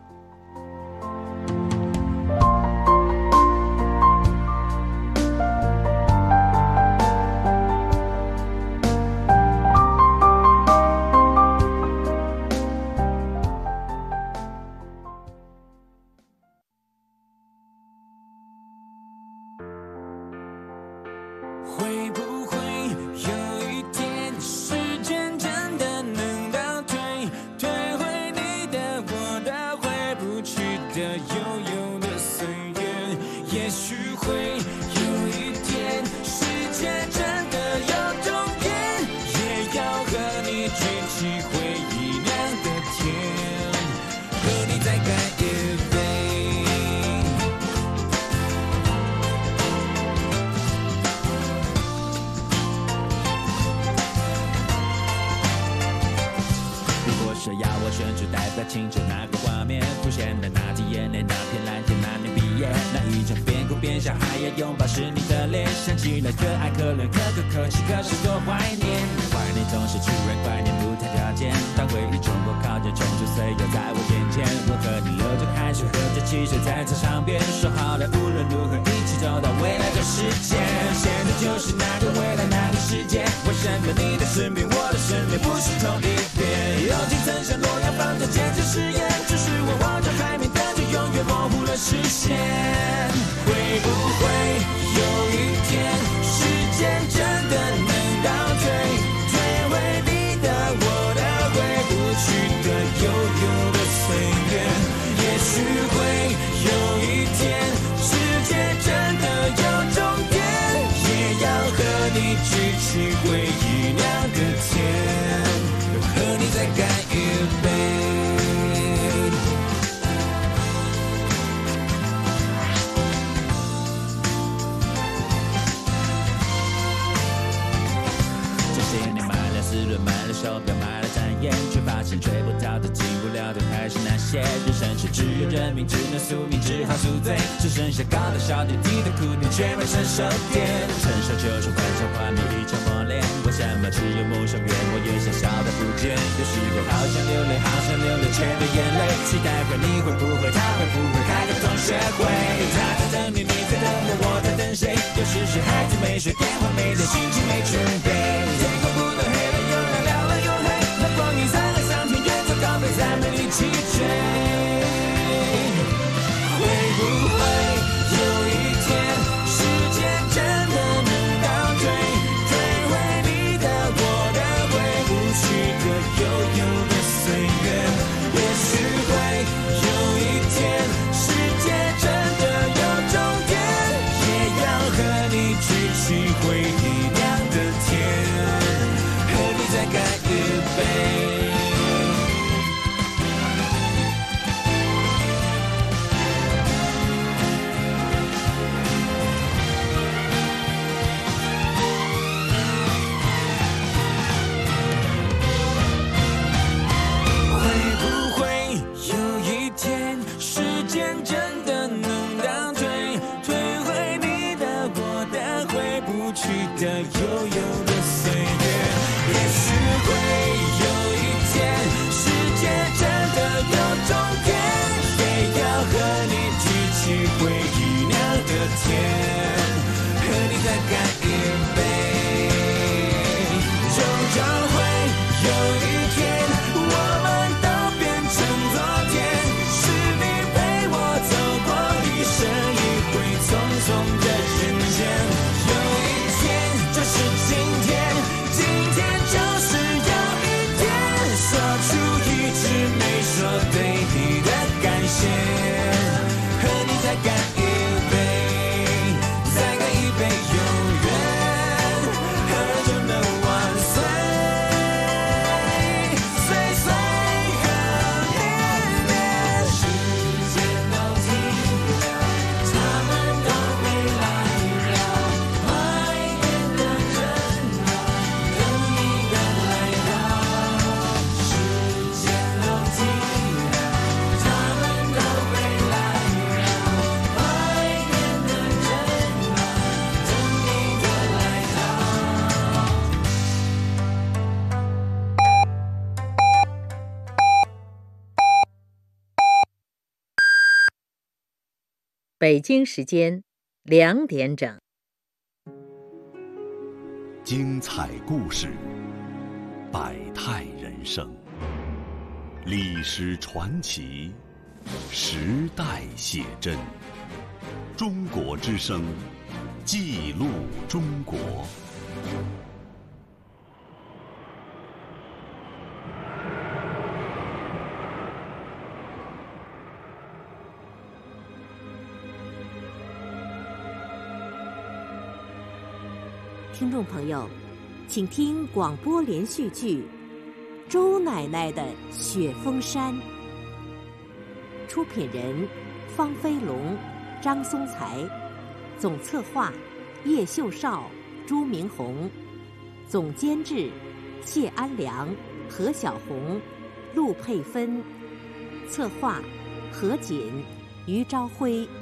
只有人民只能宿命，只好宿醉，只剩下高的笑点，低的苦女，却没伸手点。成熟就是幻想幻灭，一场磨练。为什么只有梦想远，我越想笑得不见？有时候好想流泪，好想流泪，却没眼泪。期待会，你会不会，他会不会，开个同学会？他在等你，你在等我，我在等谁？有时是孩子没睡，电话没接，心情没准备。天空不能黑了，又亮了又黑，那光阴沧海桑田远走高飞，再没力气追。Ooh. 北京时间两点整。精彩故事，百态人生，历史传奇，时代写真。中国之声，记录中国。听众朋友，请听广播连续剧《周奶奶的雪峰山》。出品人：方飞龙、张松才，总策划：叶秀少、朱明红，总监制：谢安良、何小红、陆佩芬，策划：何锦、于朝辉。